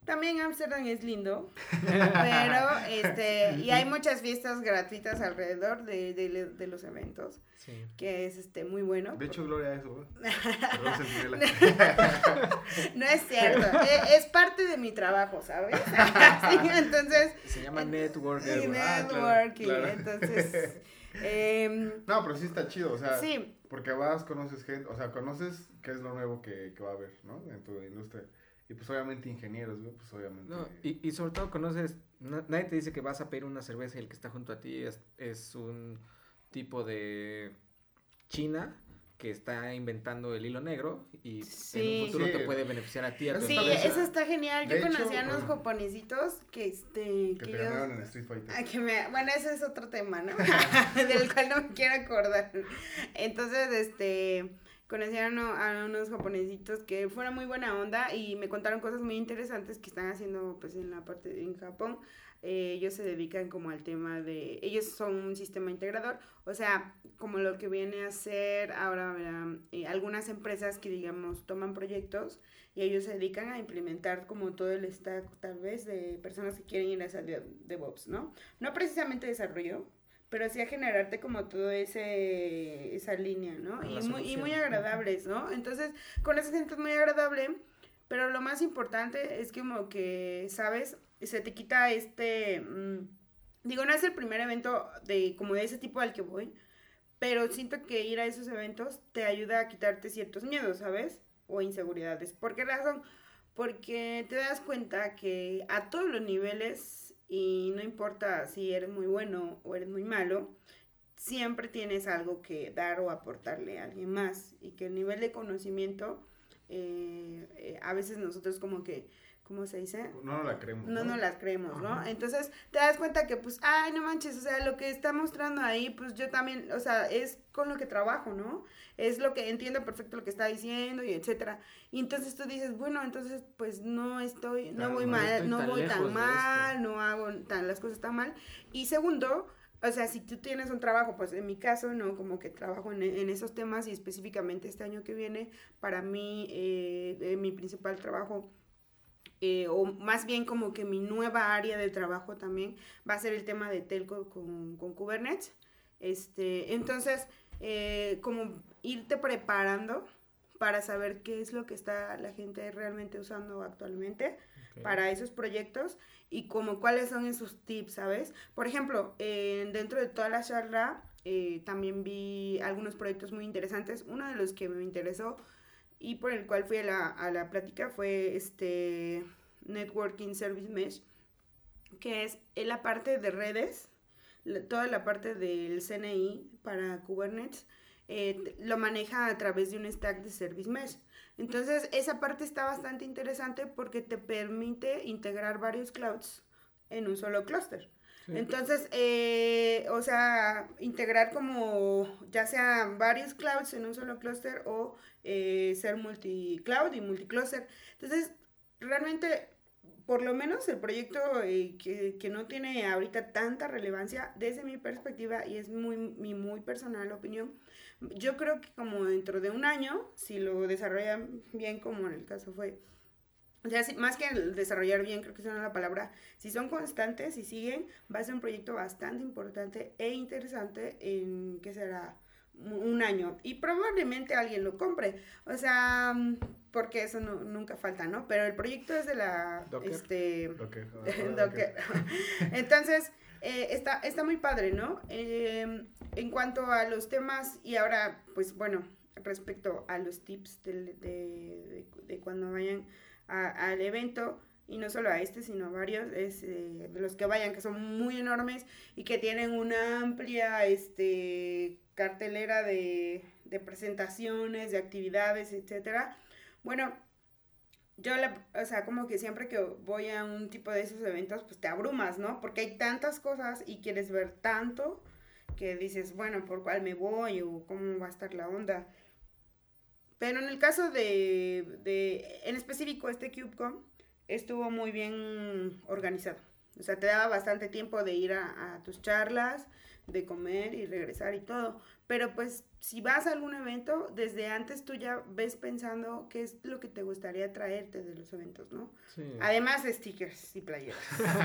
Speaker 2: también Amsterdam es lindo, pero este, y hay muchas fiestas gratuitas alrededor de, de, de los eventos, sí. que es este muy bueno.
Speaker 1: De hecho, Gloria, eso.
Speaker 2: no es cierto, e, es, parte de mi trabajo, ¿sabes? sí, entonces.
Speaker 3: Se llama networking.
Speaker 2: Ah, networking, entonces. Eh,
Speaker 1: no, pero sí está chido, o sea, sí. porque vas, conoces gente, o sea, conoces qué es lo nuevo que, que va a haber, ¿no? En tu industria. Y pues obviamente ingenieros, pues obviamente.
Speaker 3: No, y, y sobre todo conoces, nadie te dice que vas a pedir una cerveza y el que está junto a ti es, es un tipo de China que está inventando el hilo negro y en un futuro te puede beneficiar a ti. A
Speaker 2: tu sí, eso está genial. Yo conocía a unos japonesitos que este
Speaker 1: que, te en Street Fighter.
Speaker 2: Ah, que me, bueno, ese es otro tema, ¿no? Del cual no me quiero acordar. Entonces, este conocieron a, unos japonesitos que fueron muy buena onda y me contaron cosas muy interesantes que están haciendo pues en la parte en Japón. Eh, ellos se dedican como al tema de, ellos son un sistema integrador, o sea, como lo que viene a ser ahora eh, algunas empresas que digamos toman proyectos y ellos se dedican a implementar como todo el stack tal vez de personas que quieren ir a esa DevOps, ¿no? No precisamente desarrollo, pero sí a generarte como todo ese esa línea, ¿no? Y muy, y muy, agradables, ¿no? Entonces, con esa gente es muy agradable, pero lo más importante es que como que, ¿sabes? Se te quita este, mm, digo, no es el primer evento de como de ese tipo al que voy, pero siento que ir a esos eventos te ayuda a quitarte ciertos miedos, ¿sabes? O inseguridades. ¿Por qué razón? Porque te das cuenta que a todos los niveles y no importa si eres muy bueno o eres muy malo, siempre tienes algo que dar o aportarle a alguien más y que el nivel de conocimiento, eh, eh, a veces nosotros como que ¿cómo se dice?
Speaker 1: No nos la creemos.
Speaker 2: No, no, las creemos, ¿no? Entonces te das cuenta que pues, ay, no manches, o sea, lo que está mostrando ahí, pues yo también, o sea, es con lo que trabajo, ¿no? Es lo que entiendo perfecto lo que está diciendo y etcétera. Y entonces tú dices, bueno, entonces pues no estoy, no voy mal, no voy tan mal, no hago tan las cosas tan mal. Y segundo, o sea, si tú tienes un trabajo, pues en mi caso, ¿no? Como que trabajo en, en esos temas y específicamente este año que viene, para mí, eh, eh mi principal trabajo eh, o más bien como que mi nueva área de trabajo también va a ser el tema de telco con, con Kubernetes. Este, entonces, eh, como irte preparando para saber qué es lo que está la gente realmente usando actualmente para esos proyectos y como cuáles son esos tips, ¿sabes? Por ejemplo, dentro de toda la charla eh, también vi algunos proyectos muy interesantes. Uno de los que me interesó y por el cual fui a la, a la plática fue este Networking Service Mesh, que es la parte de redes, toda la parte del CNI para Kubernetes, eh, lo maneja a través de un stack de Service Mesh. Entonces, esa parte está bastante interesante porque te permite integrar varios clouds en un solo clúster. Entonces, eh, o sea, integrar como ya sea varios clouds en un solo clúster o eh, ser multi-cloud y multi-cluster. Entonces, realmente, por lo menos el proyecto eh, que, que, no tiene ahorita tanta relevancia, desde mi perspectiva, y es muy, mi muy personal opinión, yo creo que como dentro de un año, si lo desarrollan bien como en el caso fue o sea, más que desarrollar bien, creo que es la palabra, si son constantes y siguen, va a ser un proyecto bastante importante e interesante en que será un año y probablemente alguien lo compre. O sea, porque eso nunca falta, ¿no? Pero el proyecto es de la... Este, Entonces, eh, está, está muy padre, ¿no? Em, en cuanto a los temas y ahora, pues bueno, respecto a los tips de, de, de cuando vayan al evento y no solo a este, sino a varios, eh, de los que vayan, que son muy enormes y que tienen una amplia este, cartelera de, de presentaciones, de actividades, etcétera. Bueno, yo, la, o sea, como que siempre que voy a un tipo de esos eventos, pues te abrumas, ¿no? Porque hay tantas cosas y quieres ver tanto que dices, bueno, ¿por cuál me voy o cómo va a estar la onda? Pero en el caso de, de en específico, este CubeCon estuvo muy bien organizado. O sea, te daba bastante tiempo de ir a, tus charlas, de comer y regresar y todo. Pero pues si vas a algún evento, desde antes tú ya ves pensando qué es lo que te gustaría traerte de los eventos, ¿no? Sí. Además de stickers y playeras,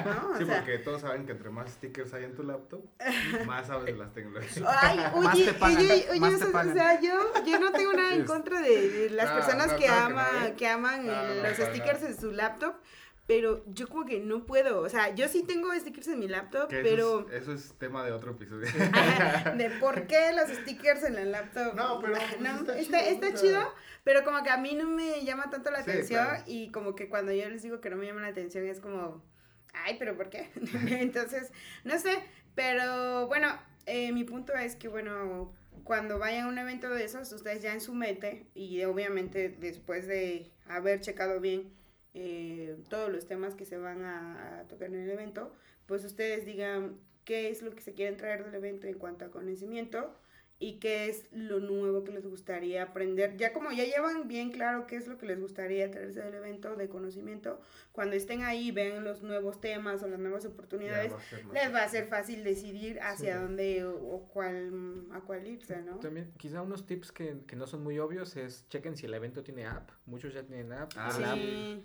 Speaker 2: ¿no?
Speaker 1: sí, porque todos saben que entre más stickers hay en tu laptop, más sabes de las tecnologías.
Speaker 2: Ay, oye, oye, oye, o sea, yo, yo no tengo nada en contra de, las personas que, aman, que, aman los stickers en su laptop, pero yo como que no puedo, o sea, yo sí tengo stickers en mi laptop, pero...
Speaker 1: Eso es, tema de otro episodio.
Speaker 2: de por qué los stickers en el laptop.
Speaker 1: No, pero...
Speaker 2: Pues, está, está, chido, pero como que a mí no me llama tanto la atención y como que cuando yo les digo que no me llama la atención es como, ay, pero ¿por qué? Entonces, no sé, pero bueno, eh, mi punto es que bueno, cuando vayan a un evento de esos, ustedes ya en su mente y obviamente después de haber checado bien eh, todos los temas que se van a, tocar en el evento, pues ustedes digan qué es lo que se quieren traer del evento en cuanto a conocimiento y qué es lo nuevo que les gustaría aprender. Ya como ya llevan bien claro qué es lo que les gustaría traerse del evento de conocimiento, cuando estén ahí ven los nuevos temas o las nuevas oportunidades, les va a ser fácil decidir hacia dónde o, cuál, a cuál irse, ¿no?
Speaker 3: También quizá unos tips que, que, no son muy obvios es chequen si el evento tiene app. Muchos ya tienen app. Ah,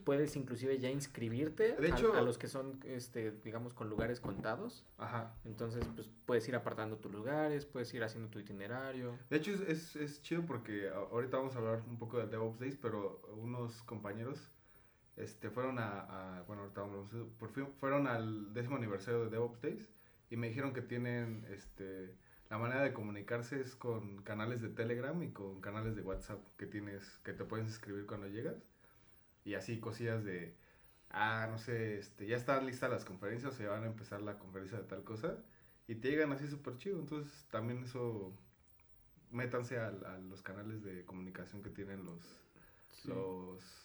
Speaker 3: puedes inclusive ya inscribirte de hecho, a, los que son, este digamos, con lugares contados. Ajá. Entonces, pues puedes ir apartando tus lugares, puedes ir haciendo tu itinerario
Speaker 1: de hecho, es, es, chido porque ahorita vamos a hablar un poco del DevOps Days, pero unos compañeros este, fueron a, bueno, por fin fueron al décimo aniversario de DevOps Days y me dijeron que tienen, este, la manera de comunicarse es con canales de Telegram y con canales de WhatsApp que tienes, que te puedes escribir cuando llegas. Y así cosillas de, ah, no sé, este, ya están listas las conferencias, o ya van a empezar la conferencia de tal cosa y te llegan así súper chido, entonces también eso métanse a, los canales de comunicación que tienen los,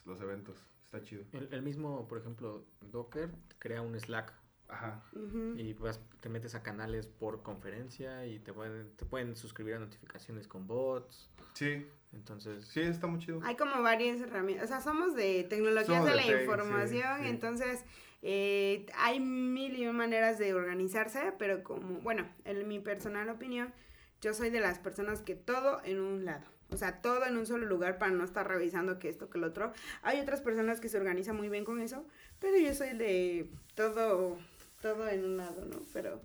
Speaker 1: los, eventos. Está chido.
Speaker 3: El, mismo, por ejemplo, Docker crea un Slack. Ajá. Y vas, te metes a canales por conferencia y te pueden, te pueden suscribir a notificaciones con bots.
Speaker 1: Sí.
Speaker 3: Entonces.
Speaker 1: Sí, está muy chido.
Speaker 2: Hay como varias herramientas. O sea, somos de tecnologías de, la información. Entonces, eh, hay mil y maneras de organizarse. Pero como, bueno, en mi personal opinión yo soy de las personas que todo en un lado. O sea, todo en un solo lugar para no estar revisando que esto, que el otro. Hay otras personas que se organizan muy bien con eso, pero yo soy de todo, todo en un lado, ¿no? Pero,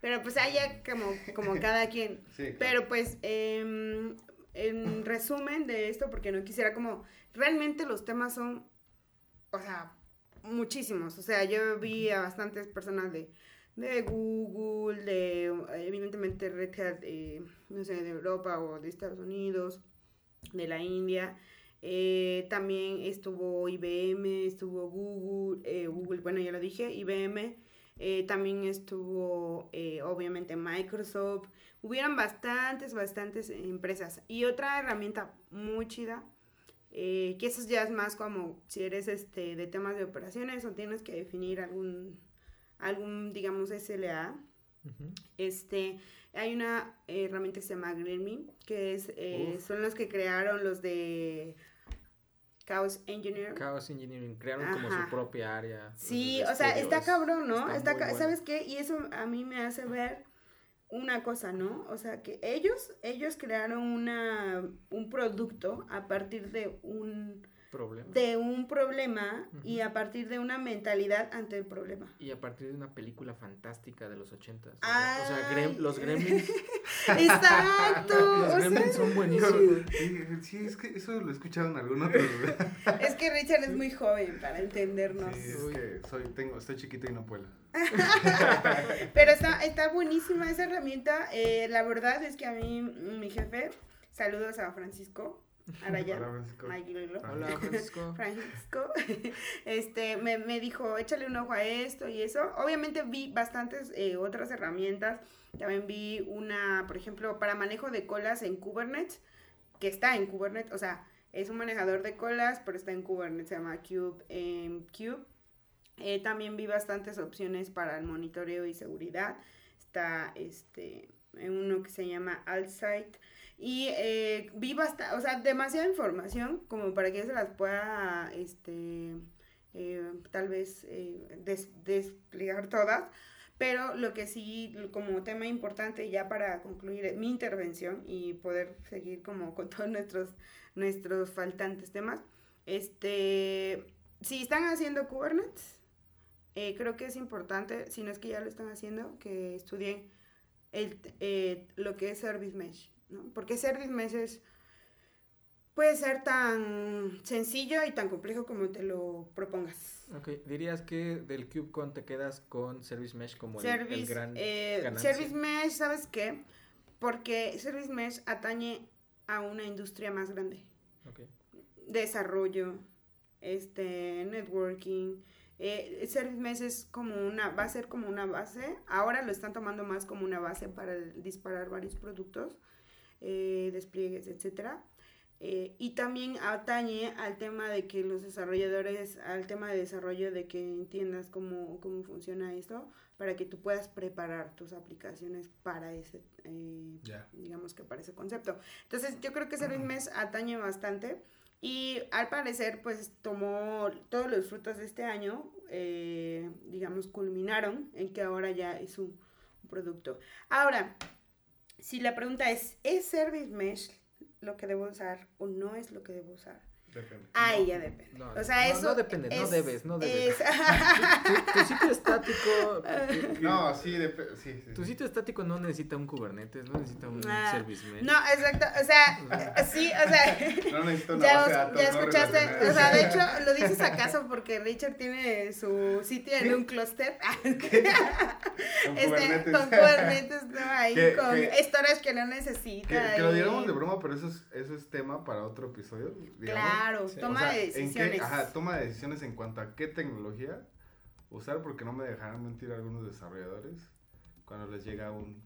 Speaker 2: pero pues haya como, como cada quien. Pero pues, em, en resumen de esto, porque no quisiera como, realmente los temas son, o sea, muchísimos. O sea, yo vi a bastantes personas de de Google, de evidentemente Red Hat, eh, no sé, de Europa o de Estados Unidos, de la India. Eh, también estuvo IBM, estuvo Google, eh, Google, bueno, ya lo dije, IBM. también estuvo, obviamente, Microsoft. Hubieron bastantes, bastantes empresas. Y otra herramienta muy chida, que eso ya es más como si eres este, de temas de operaciones o tienes que definir algún algún, digamos, SLA. Este, hay una herramienta que se llama Gremlin, que es, eh, son los que crearon los de Chaos Engineering.
Speaker 3: Chaos Engineering, crearon como su propia área.
Speaker 2: Sí, o sea, está cabrón, ¿no? Está, ¿Sabes qué? Y eso a mí me hace ver una cosa, ¿no? O sea, que ellos, ellos crearon una, un producto a partir de un de un problema y a partir de una mentalidad ante el problema.
Speaker 3: Y a partir de una película fantástica de los ochentas. O sea, los gremlins.
Speaker 2: Exacto.
Speaker 3: los gremlins son buenísimos.
Speaker 1: Sí, es que eso lo he escuchado en algún otro lugar.
Speaker 2: es que Richard es muy joven para entendernos.
Speaker 1: Sí, es que soy, tengo, estoy chiquito y no puedo.
Speaker 2: Pero está, está buenísima esa herramienta. Eh, la verdad es que a mí, mi jefe, saludos a Francisco, Araya,
Speaker 3: Hola, Francisco.
Speaker 2: Francisco. este, me, me, dijo, échale un ojo a esto y eso. Obviamente vi bastantes eh, otras herramientas. También vi una, por ejemplo, para manejo de colas en Kubernetes, que está en Kubernetes, o sea, es un manejador de colas, pero está en Kubernetes, se llama Cube. Eh, Cube. Eh, también vi bastantes opciones para el monitoreo y seguridad. Está este, uno que se llama Altsite y eh, vi bastante, o sea, demasiada información como para que se las pueda, este, eh, tal vez, eh, desplegar todas. Pero lo que sí, como tema importante ya para concluir mi intervención y poder seguir como con todos nuestros, nuestros faltantes temas, este, si están haciendo Kubernetes, eh, creo que es importante, si no es que ya lo están haciendo, que estudien el, lo que es Service Mesh, ¿no? Porque Service Mesh es puede ser tan sencillo y tan complejo como te lo propongas.
Speaker 3: Ok, dirías que del KubeCon te quedas con Service Mesh como el, gran
Speaker 2: eh, Service Mesh, ¿sabes qué? Porque Service Mesh atañe a una industria más grande. Okay. Desarrollo, este, networking. Eh, Service Mesh es como una, va a ser como una base. Ahora lo están tomando más como una base para disparar varios productos, eh, despliegues, etcétera eh, y también atañe al tema de que los desarrolladores, al tema de desarrollo, de que entiendas cómo, cómo funciona esto, para que tú puedas preparar tus aplicaciones para ese, eh, digamos que para ese concepto. Entonces, yo creo que ese mes atañe bastante y al parecer, pues tomó todos los frutos de este año, eh, digamos, culminaron en que ahora ya es un, un producto. Ahora, si la pregunta es, ¿es Service Mesh lo que debo usar o no es lo que debo usar. Depende. Ahí ya depende. No, o sea, eso.
Speaker 3: No depende, no debes, no debes. tu, sitio estático.
Speaker 1: no, sí, sí,
Speaker 3: Tu sitio estático no necesita un Kubernetes, no necesita un ah, service mesh.
Speaker 2: No, exacto. O sea, sí, o sea.
Speaker 1: No necesito una ya,
Speaker 2: ya escuchaste. o sea, de hecho, lo dices acaso porque Richard tiene su sitio en un clúster. con este, Kubernetes. Con Kubernetes, ¿no? Ahí, con storage que no necesita.
Speaker 1: Que, lo digamos de broma, pero eso es, eso es tema para otro episodio.
Speaker 2: Claro. Claro, toma de decisiones.
Speaker 1: ajá, toma de decisiones en cuanto a qué tecnología usar, porque no me dejarán mentir algunos desarrolladores cuando les llega un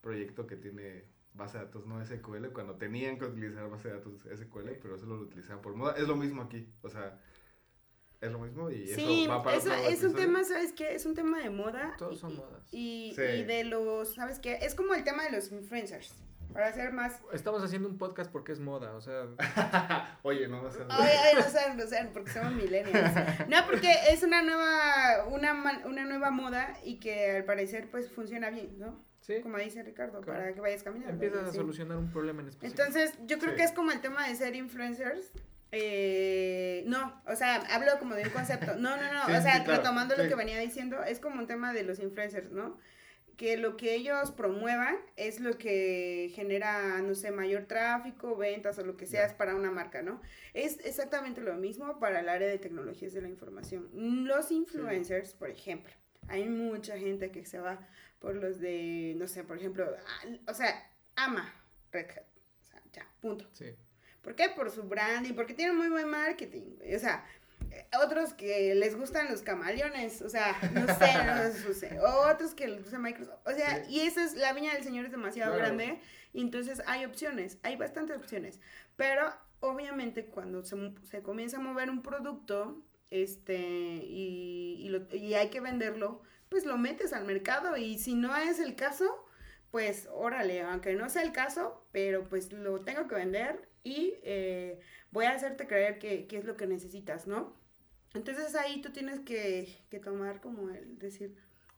Speaker 1: proyecto que tiene base de datos no SQL, cuando tenían que utilizar base de datos SQL, pero solo lo utilizaban por moda. Es lo mismo aquí, o sea, es lo mismo y eso va para
Speaker 2: eso, es un tema, ¿sabes qué? Es un tema de moda.
Speaker 3: Todos son modas.
Speaker 2: Y, y de los, ¿sabes qué? Es como el tema de los influencers. Para hacer más.
Speaker 3: Estamos haciendo un podcast porque es moda, o sea.
Speaker 1: oye, no, no sé.
Speaker 2: Oye, no sé, no sé, porque somos millennials. No, porque es una nueva, una, una nueva moda y que al parecer pues funciona bien, ¿no? Sí. Como dice Ricardo, para que vayas caminando.
Speaker 3: Empiezas a solucionar un problema en específico.
Speaker 2: Entonces, yo creo que es como el tema de ser influencers. Eh, no, o sea, hablo como de un concepto. No, no, no. o sea, retomando lo que venía diciendo, es como un tema de los influencers, ¿no? Que lo que ellos promuevan es lo que genera, no sé, mayor tráfico, ventas o lo que sea es para una marca, ¿no? Es exactamente lo mismo para el área de tecnologías de la información. Los influencers, por ejemplo, hay mucha gente que se va por los de, no sé, por ejemplo, o sea, ama Red Hat. O sea, ya, punto. Sí. ¿Por qué? Por su branding, porque tiene muy buen marketing. O sea, otros que les gustan los camaleones, o sea, no sé, no o otros que les gusta Microsoft, o sea, y esa es, la viña del señor es demasiado grande, y entonces hay opciones, hay bastantes opciones, pero obviamente cuando se, se comienza a mover un producto, este, y, y, lo, y hay que venderlo, pues lo metes al mercado, y si no es el caso, pues órale, aunque no sea el caso, pero pues lo tengo que vender y eh, voy a hacerte creer que, es lo que necesitas, ¿no? Entonces ahí tú tienes que, tomar como el decir,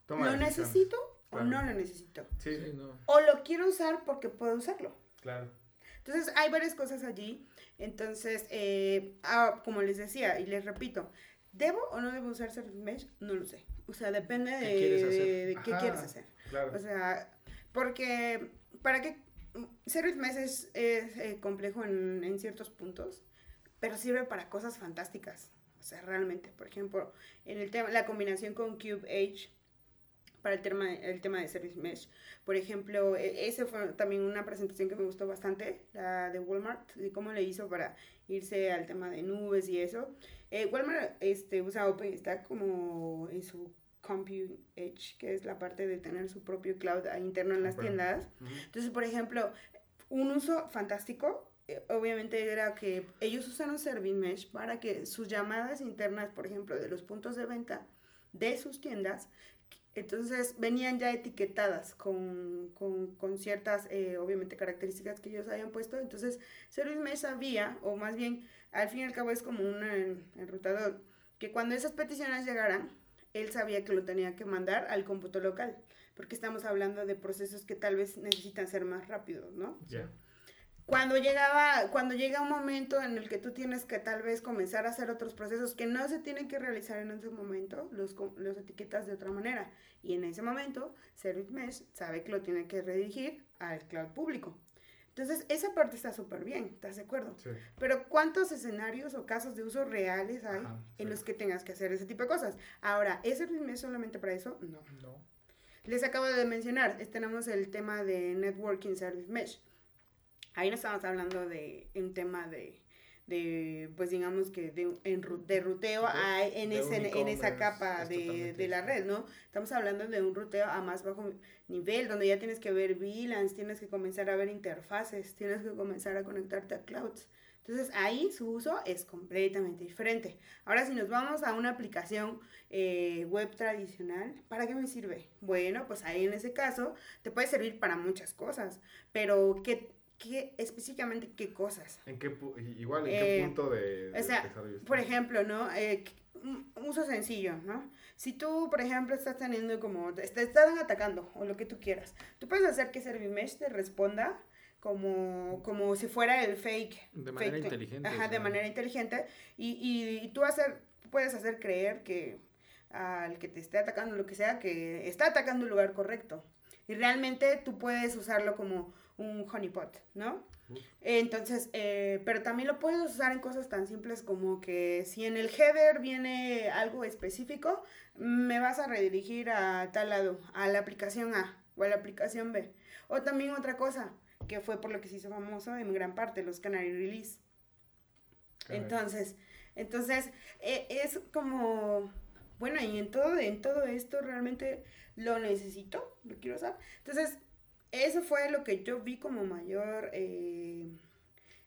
Speaker 2: ¿lo necesito o no lo necesito?
Speaker 1: Sí, sí, no.
Speaker 2: O lo quiero usar porque puedo usarlo.
Speaker 1: Claro.
Speaker 2: Entonces hay varias cosas allí. Entonces, eh, ah, como les decía y les repito, ¿debo o no debo usar Service Mesh? No lo sé. O sea, depende de, de, qué quieres hacer. Claro. O sea, porque para qué Service Mesh es, eh, complejo en, en, ciertos puntos, pero sirve para cosas fantásticas. O sea, realmente, por ejemplo, en el tema, la combinación con Cube Edge para el tema, el tema de Service Mesh. Por ejemplo, e, ese fue también una presentación que me gustó bastante, la de Walmart, de cómo le hizo para irse al tema de nubes y eso. Eh, Walmart este, usa OpenStack como en su Compute Edge, que es la parte de tener su propio cloud interno en las tiendas. Entonces, por ejemplo, un uso fantástico, obviamente era que ellos usaron Service Mesh para que sus llamadas internas, por ejemplo, de los puntos de venta de sus tiendas, entonces venían ya etiquetadas con, con, ciertas, eh, obviamente, características que ellos habían puesto. Entonces, Service Mesh sabía, o más bien, al fin y al cabo es como un enrutador, que cuando esas peticiones llegaran, él sabía que lo tenía que mandar al cómputo local, porque estamos hablando de procesos que tal vez necesitan ser más rápidos, ¿no?
Speaker 1: Ya.
Speaker 2: Cuando llegaba, cuando llega un momento en el que tú tienes que tal vez comenzar a hacer otros procesos que no se tienen que realizar en ese momento, los, los etiquetas de otra manera. Y en ese momento, Service Mesh sabe que lo tiene que redirigir al cloud público. Entonces, esa parte está súper bien, ¿estás de acuerdo?
Speaker 1: Sí.
Speaker 2: Pero ¿cuántos escenarios o casos de uso reales hay
Speaker 1: Ajá,
Speaker 2: en
Speaker 1: sí.
Speaker 2: los que tengas que hacer ese tipo de cosas? Ahora, ¿es Service Mesh solamente para eso? No.
Speaker 1: No.
Speaker 2: Les acabo de mencionar, tenemos el tema de Networking Service Mesh. Ahí no estamos hablando de un tema de, de pues digamos que de, en de ruteo a- en,
Speaker 1: de
Speaker 2: ese, en esa capa
Speaker 1: es
Speaker 2: de, de la red, ¿no? Estamos hablando de un ruteo a más bajo nivel, donde ya tienes que ver VLANs, tienes que comenzar a ver interfaces, tienes que comenzar a conectarte a clouds. Entonces ahí su uso es completamente diferente. Ahora si nos vamos a una aplicación eh, web tradicional, ¿para qué me sirve? Bueno, pues ahí en ese caso te puede servir para muchas cosas, pero ¿qué, qué específicamente qué cosas?
Speaker 1: ¿En qué igual, ¿en qué
Speaker 2: Eh,
Speaker 1: punto de, de
Speaker 2: o sea,
Speaker 1: desarrollo?
Speaker 2: Por ejemplo, ¿no? Eh, un uso sencillo, ¿no? Si tú, por ejemplo, estás teniendo como, te te están atacando o lo que tú quieras, tú puedes hacer que Servimesh te responda como, como si fuera el fake.
Speaker 3: De manera
Speaker 2: fake-
Speaker 3: inteligente,
Speaker 2: Ajá,
Speaker 3: o
Speaker 2: de
Speaker 3: sea.
Speaker 2: manera inteligente. Y, y, y tú hacer, puedes hacer creer que al que te esté atacando, lo que sea, que está atacando el lugar correcto. Y realmente tú puedes usarlo como un honeypot, ¿no? Entonces, eh, pero también lo puedes usar en cosas tan simples como que si en el header viene algo específico, me vas a redirigir a tal lado, a la aplicación A o a la aplicación B. O también otra cosa, que fue por lo que se hizo famoso en gran parte, los Canary Release.
Speaker 1: Caray.
Speaker 2: Entonces, entonces eh, es como, bueno, y en todo, en todo esto realmente lo necesito, lo quiero usar. Entonces, eso fue lo que yo vi como mayor, eh,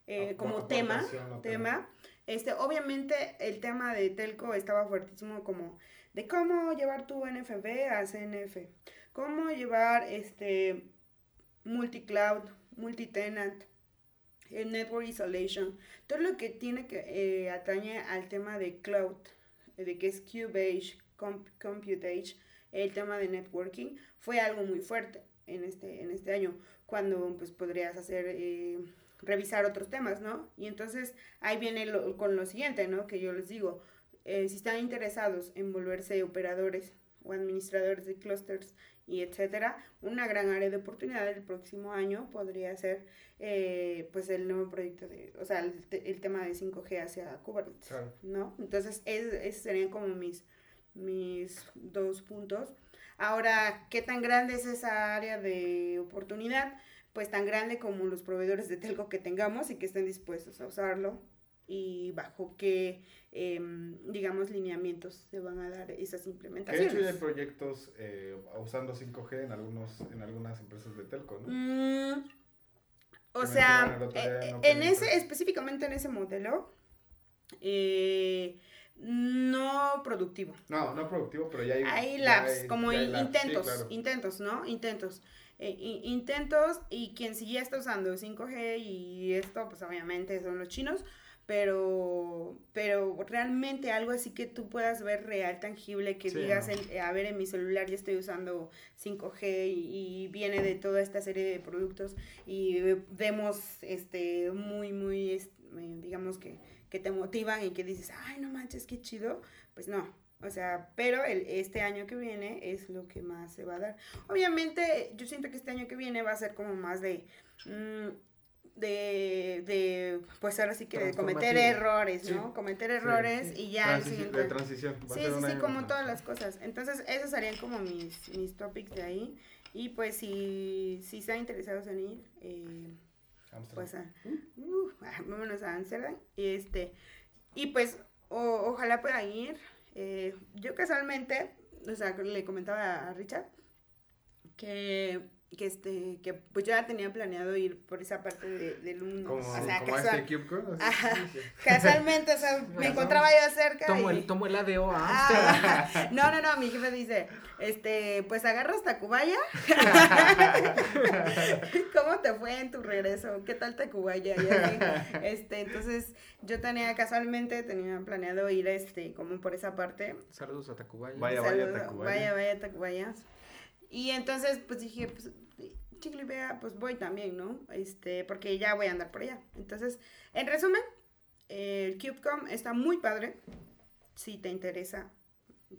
Speaker 2: eh,
Speaker 1: Ap-
Speaker 2: como tema, tema. Este, obviamente el tema de Telco estaba fuertísimo como de cómo llevar tu NFV a CNF, cómo llevar este multi-cloud, multi-tenant, el network isolation, todo lo que tiene que eh, atañe al tema de cloud, eh, de que es Cubase, comp Computage, el tema de networking, fue algo muy fuerte en este, en este año, cuando pues podrías hacer, eh, revisar otros temas, ¿no? Y entonces ahí viene lo- con lo siguiente, ¿no? Que yo les digo, eh, si están interesados en volverse operadores o administradores de clusters y etcétera, una gran área de oportunidad el próximo año podría ser eh, pues el nuevo proyecto de, o sea, el, el tema de 5G hacia Kubernetes,
Speaker 1: Claro.
Speaker 2: ¿no? Entonces, es- esos serían como mis, mis dos puntos. Ahora, ¿qué tan grande es esa área de oportunidad? Pues tan grande como los proveedores de telco que tengamos y que estén dispuestos a usarlo y bajo qué, em, digamos, lineamientos se van a dar esas
Speaker 1: Que de
Speaker 2: implementaciones.
Speaker 1: hecho ya hay proyectos eh, usando 5G en, algunos, en algunas empresas de telco, ¿no?
Speaker 2: Mm, o sea,
Speaker 1: día
Speaker 2: eh,
Speaker 1: en
Speaker 2: ese, específicamente en ese modelo, eh, no productivo.
Speaker 1: No, no productivo, pero ya hay...
Speaker 2: Hay labs,
Speaker 1: hay-
Speaker 2: como
Speaker 1: hay labs, sí,
Speaker 2: intentos,
Speaker 1: claro.
Speaker 2: intentos, ¿no? Intentos. Eh, intentos y quien sí ya está usando 5G y esto, pues obviamente son los chinos, pero, pero realmente algo así que tú puedas ver real, tangible, que
Speaker 3: Sí,
Speaker 2: digas,
Speaker 3: ¿no?
Speaker 2: en- eh, a ver, en mi celular ya estoy usando 5G y, y viene de toda esta serie de productos y vemos, este, muy, muy, eh, digamos que, que te motivan y que dices, ay, no manches, qué chido, pues no, o sea, pero el, este año que viene es lo que más se va a dar. Obviamente, yo siento que este año que viene va a ser como más de... mm, de, de, pues ahora sí que de cometer errores, ¿no?
Speaker 1: Sí,
Speaker 2: Cometer
Speaker 1: sí.
Speaker 2: errores y ya el siguiente.
Speaker 1: de transición. va a
Speaker 2: Sí,
Speaker 1: ser
Speaker 2: sí, sí, como todas las cosas. Entonces, esos serían como mis, mis topics de ahí. Y pues, si, si están interesados en ir, eh,
Speaker 1: Amsterdam.
Speaker 2: pues, a, uh, vámonos a Amsterdam. Este, y pues, o- ojalá puedan ir. Eh, yo casualmente, o sea, le comentaba a Richard que que este que pues yo ya tenía planeado ir por esa parte de, del mundo
Speaker 1: Como,
Speaker 2: o sea
Speaker 1: como
Speaker 2: casual-
Speaker 1: este CubeCon. así.
Speaker 2: Ajá, casualmente o sea me encontraba yo cerca
Speaker 3: Tomo
Speaker 2: y
Speaker 3: el, tomo el ADO.
Speaker 2: Ah, no no no mi jefe dice este pues agarras Tacubaya cómo te fue en tu regreso qué tal Tacubaya y así. este entonces yo tenía casualmente tenía planeado ir este como por esa parte
Speaker 3: Saludos a Tacubaya.
Speaker 1: Vaya, vaya,
Speaker 2: Saludo-
Speaker 1: Tacubaya.
Speaker 2: Vaya, vaya, Tacubaya. Y entonces, pues dije, pues, chicle, vea, pues voy también, ¿no? Este, porque ya voy a andar por allá. Entonces, en resumen, el CubeCom está muy padre. Si te interesa,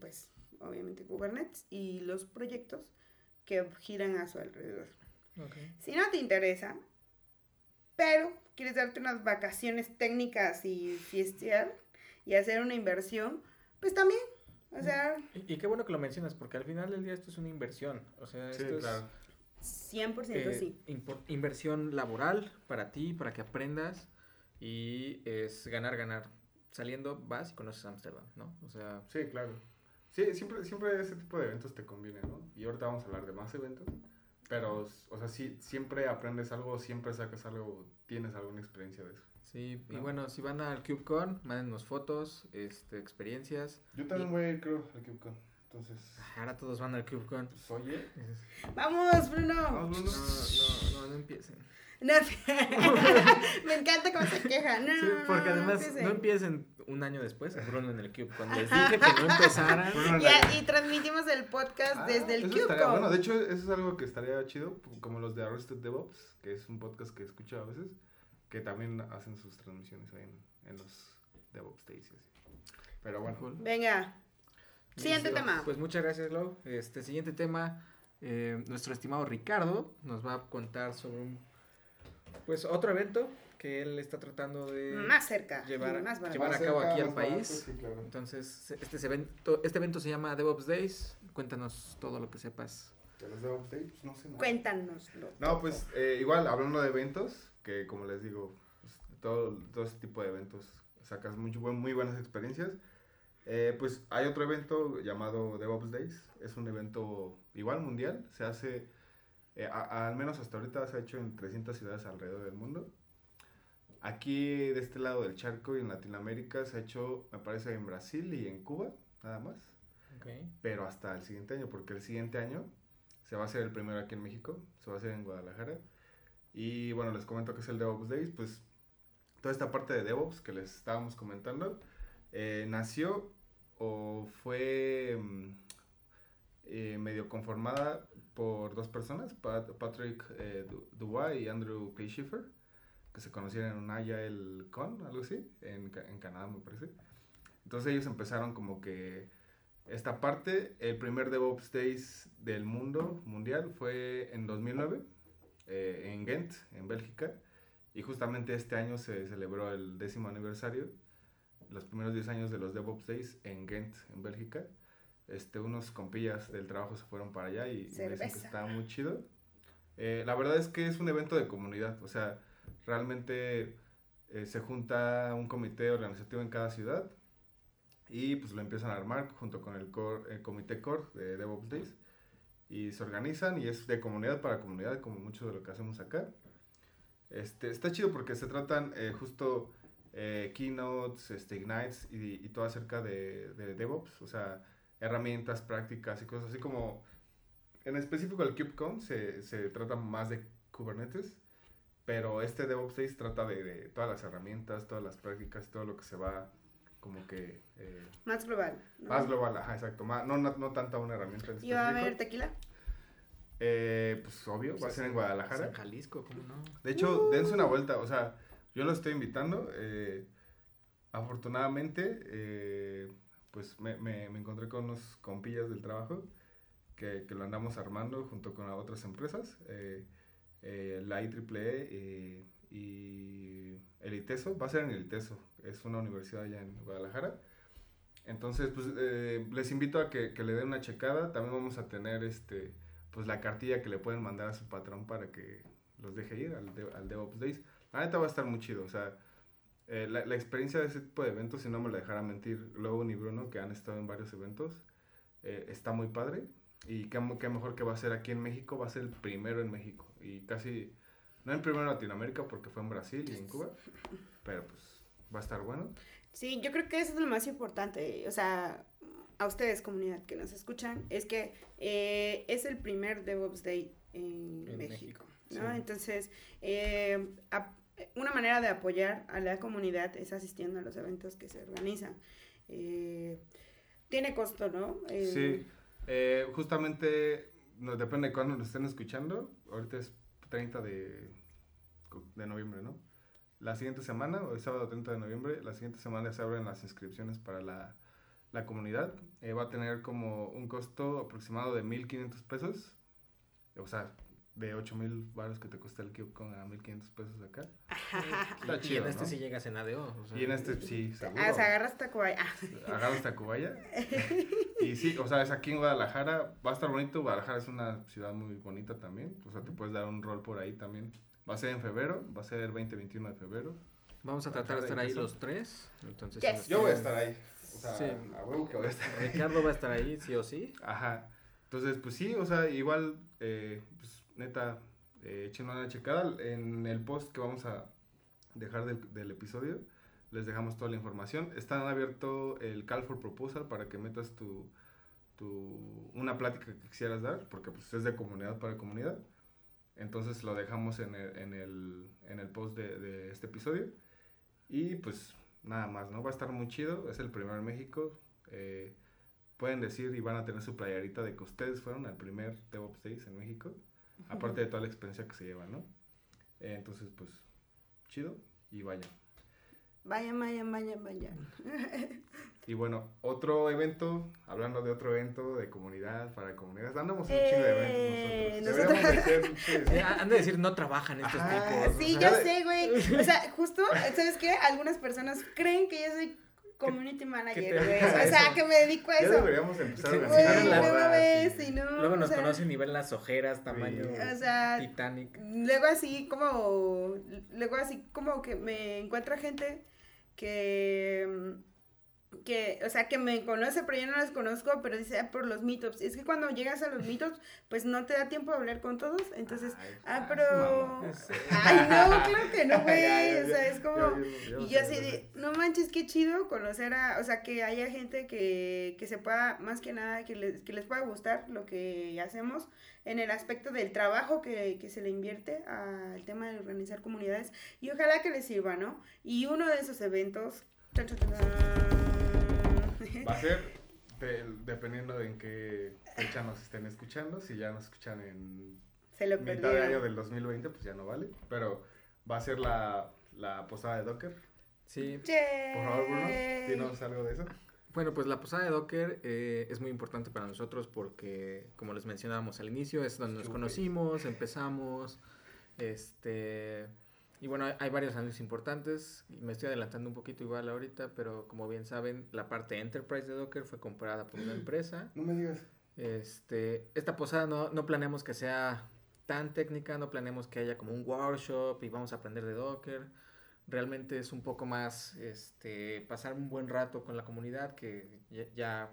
Speaker 2: pues, obviamente Kubernetes y los proyectos que giran a su alrededor. Si no te interesa, pero quieres darte unas vacaciones técnicas y fiestear y hacer una inversión, pues también. O sea,
Speaker 3: Y, y qué bueno que lo mencionas, porque al final del día esto es una inversión. O sea,
Speaker 1: Sí,
Speaker 3: esto
Speaker 1: claro.
Speaker 2: 100%
Speaker 3: es eh,
Speaker 2: sí.
Speaker 3: inversión laboral para ti, para que aprendas. Y es ganar, ganar. Saliendo vas y conoces Ámsterdam, ¿no? O sea,
Speaker 1: Sí, claro. Sí, siempre, siempre ese tipo de eventos te conviene, ¿no? Y ahorita vamos a hablar de más eventos. Pero, o sea, sí, siempre aprendes algo, siempre sacas algo, tienes alguna experiencia de eso.
Speaker 3: sí. Y
Speaker 1: No.
Speaker 3: bueno, si van al CubeCon, mándennos fotos, este, experiencias.
Speaker 1: Yo también voy a ir, creo, al CubeCon. Entonces,
Speaker 3: Ahora todos van al CubeCon.
Speaker 1: pues, oye.
Speaker 2: Vamos, Bruno.
Speaker 1: Vamos,
Speaker 3: No,
Speaker 1: Bruno.
Speaker 3: no, no, no empiecen.
Speaker 2: No, me encanta cómo se queja. No,
Speaker 3: Sí, porque
Speaker 2: no,
Speaker 3: además
Speaker 2: empiecen.
Speaker 3: no empiecen un año después, Bruno en el CubeCon. Les dije que no empezaran.
Speaker 2: Y, transmitimos el podcast
Speaker 1: Ah,
Speaker 2: desde el
Speaker 1: eso estaría
Speaker 2: CubeCon.
Speaker 1: bueno. De hecho, eso es algo que estaría chido, como los de Arrested DevOps, que es un podcast que escucho a veces, que también hacen sus transmisiones ahí en, en los DevOps Days. Pero bueno.
Speaker 2: Venga, siguiente
Speaker 3: Listo.
Speaker 2: tema.
Speaker 3: Pues muchas gracias, Lau. Este siguiente tema, eh, nuestro estimado Ricardo nos va a contar sobre un, pues otro evento que él está tratando de
Speaker 2: más cerca,
Speaker 3: llevar-
Speaker 2: más
Speaker 3: llevar a
Speaker 1: Más
Speaker 3: cabo
Speaker 1: cerca,
Speaker 3: aquí al
Speaker 1: más barato,
Speaker 3: país.
Speaker 1: sí, claro.
Speaker 3: Entonces, este, es evento, este evento se llama DevOps Days. Cuéntanos todo lo que sepas.
Speaker 1: ¿De los DevOps Days? Pues no sé. nada.
Speaker 2: Cuéntanoslo.
Speaker 1: No, pues eh, igual, hablando de eventos, que como les digo, pues, todo, todo ese tipo de eventos sacas muy, buen- muy buenas experiencias. Eh, pues hay otro evento llamado DevOps Days, es un evento igual mundial, se hace, eh, a- al menos hasta ahorita se ha hecho en 300 ciudades alrededor del mundo. Aquí de este lado del charco y en Latinoamérica se ha hecho, me parece, en Brasil y en Cuba, nada más. Pero hasta el siguiente año, porque el siguiente año se va a hacer el primero aquí en México, se va a hacer en Guadalajara. Y bueno, les comento que es el DevOps Days, pues toda esta parte de DevOps que les estábamos comentando, eh, nació fue mm, eh, medio conformada por dos personas, Pat- Patrick eh, Du- Dubois y Andrew K. Schiffer, que se conocieron en un Agile Con, algo así, en Canadá me parece. Entonces ellos empezaron como que esta parte, el primer DevOps Days del mundo mundial fue en 2009 eh, en Ghent, en Bélgica, y justamente este año se celebró el décimo aniversario, los primeros 10 años de los DevOps Days en Ghent, en Bélgica. Este, unos compillas del trabajo se fueron para allá y, y me dicen que
Speaker 2: Cerveza.
Speaker 1: estaba muy chido. Eh, la verdad es que es un evento de comunidad, o sea, realmente eh, se junta un comité organizativo en cada ciudad y pues lo empiezan a armar junto con el, core- el comité core de DevOps Days y se organizan y es de comunidad para comunidad como mucho de lo que hacemos acá. Este, está chido porque se tratan eh, justo eh, keynotes, este, ignites y, y todo acerca de, de DevOps, o sea, herramientas, prácticas y cosas así como en específico el KubeCon se, se trata más de Kubernetes, pero este DevOps Days trata de, de todas las herramientas, todas las prácticas, todo lo que se va como que eh,
Speaker 2: Más global. ¿no?
Speaker 1: más global, ajá, exacto, más, no, no, no tanta una herramienta en
Speaker 2: ¿Y va a
Speaker 1: específico.
Speaker 2: haber tequila?
Speaker 1: Eh, pues obvio, va a ser en Guadalajara.
Speaker 3: En Jalisco, ¿cómo no?
Speaker 1: De hecho, dense una vuelta, o sea, yo lo estoy invitando. eh, afortunadamente, eh, pues me, me, me encontré con unos compillas del trabajo que, que lo andamos armando junto con otras empresas, eh, la IEEE eh, y el ITESO, va a ser en el ITESO, es una universidad allá en Guadalajara. Entonces, pues les invito a que, que le den una checada. También vamos a tener este, pues la cartilla que le pueden mandar a su patrón para que los deje ir al, de- al DevOps Days. La neta va a estar muy chido, o sea, eh, la, la experiencia de ese tipo de eventos, si no me lo dejara mentir, Logan y Bruno, que han estado en varios eventos, eh, está muy padre. y qué, qué mejor que va a ser aquí en México, va a ser el primero en México. Y casi, no el primero en Latinoamérica porque fue en Brasil y en Cuba, pero pues va a estar bueno.
Speaker 2: Sí, yo creo que eso es lo más importante. O sea, a ustedes, comunidad que nos escuchan, es que eh, es el primer DevOps Day en, México. ¿no? Entonces, eh, una manera de apoyar a la comunidad es asistiendo a los eventos que se organizan. Eh, tiene costo, ¿no?
Speaker 1: sí, justamente no, depende de cuándo lo estén escuchando. Ahorita es 30 de, de noviembre, ¿no? la siguiente semana, o el sábado 30 de noviembre, la siguiente semana se abren las inscripciones para la, la comunidad. Eh, va a tener como un costo aproximado de 1.500 pesos. O sea, de 8.000 baros que te cuesta el con a 1.500 pesos acá.
Speaker 3: Está y, chido, y en este sí llegas en ADO.
Speaker 1: y en este sí, seguro.
Speaker 2: Ah, o sea, agarras Tacubaya.
Speaker 1: Agarras Tacubaya. y sí, o sea, es aquí en Guadalajara. Va a estar bonito. Guadalajara es una ciudad muy bonita también. O sea, te puedes dar un rol por ahí también. Va a ser en febrero, va a ser 20-21 de febrero.
Speaker 3: Vamos a tratar de estar ahí los tres. Entonces,
Speaker 1: Yo voy a estar ahí. O sea, sí. a huevo que voy a estar
Speaker 3: ahí. Ricardo va a estar ahí, sí o sí.
Speaker 1: Ajá. Entonces, pues sí, o sea, igual, eh, pues neta, eh, echen una checada. En el post que vamos a dejar del, del episodio, les dejamos toda la información. Está abierto el Call for Proposal para que metas tu, tu, una plática que quisieras dar, porque pues es de comunidad para comunidad. Entonces lo dejamos en el, en el, en el post de, de, este episodio. Y pues nada más, ¿no? Va a estar muy chido. Es el primero en México. Eh, pueden decir y van a tener su playerita de que ustedes fueron al primer DevOps Days en México. Aparte de toda la experiencia que se lleva, ¿no? Eh, entonces, pues, chido y vayan.
Speaker 2: Vayan, vayan, vayan, vayan.
Speaker 1: Y bueno, otro evento, hablando de otro evento de comunidad, para comunidades, andamos un chingo de eventos nosotros.
Speaker 3: nosotros... de han de decir, no trabajan estos tipos.
Speaker 2: Sí, yo sé, güey. O sea, justo, ¿sabes qué? Algunas personas creen que yo soy community manager, güey. O sea, que me dedico a eso.
Speaker 1: Ya deberíamos empezar a organizar
Speaker 2: la vez, y no,
Speaker 3: Luego nos conocen y ven las ojeras, tamaño o sea, Titanic.
Speaker 2: Luego así como, luego así como que me encuentra gente que que, o sea, que me conoce, pero yo no las conozco, pero dice ah, por los meetups. Es que cuando llegas a los meetups, pues no te da tiempo de hablar con todos. Entonces, ah, pero. Ay, no, claro que no, güey. o sea, es como. y yo así de, no manches, qué chido conocer a. O sea, que haya gente que, que se pueda, más que nada, que les, que les pueda gustar lo que hacemos en el aspecto del trabajo que, que se le invierte al tema de organizar comunidades. Y ojalá que les sirva, ¿no? Y uno de esos eventos.
Speaker 1: Va a ser dependiendo de en qué fecha nos estén escuchando. Si ya nos escuchan en mitad de año del 2020, pues ya no vale. Pero va a ser la, la posada de Docker.
Speaker 3: Sí.
Speaker 1: Por favor, Bruno, dinos algo de eso.
Speaker 3: Bueno, pues la posada de Docker eh, es muy importante para nosotros porque, como les mencionábamos al inicio, es donde nos conocimos, empezamos, este, y bueno, hay, varios anuncios importantes. Me estoy adelantando un poquito igual ahorita, pero como bien saben, la parte Enterprise de Docker fue comprada por una empresa.
Speaker 1: No me digas.
Speaker 3: Este, esta posada no, no planeamos que sea tan técnica, no planeamos que haya como un workshop y vamos a aprender de Docker. Realmente es un poco más este, pasar un buen rato con la comunidad que ya,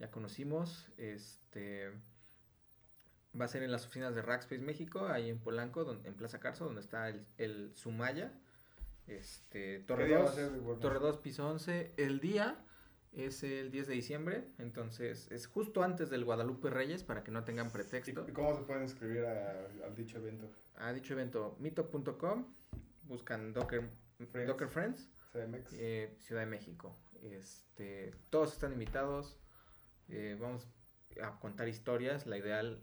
Speaker 3: ya conocimos. Este, Va a ser en las oficinas de Rackspace México, ahí en Polanco, donde, en Plaza Carso, donde está el, el Sumaya. Este, Torre 2, Torre 2, piso 11. El día es el 10 de diciembre, entonces es justo antes del Guadalupe Reyes para que no tengan pretexto.
Speaker 1: ¿Y cómo se pueden inscribir a, dicho evento?
Speaker 3: A dicho evento, meetup.com, buscan Docker Friends, Docker Friends eh, Ciudad de México. Este, todos están invitados, eh, vamos a contar historias, la ideal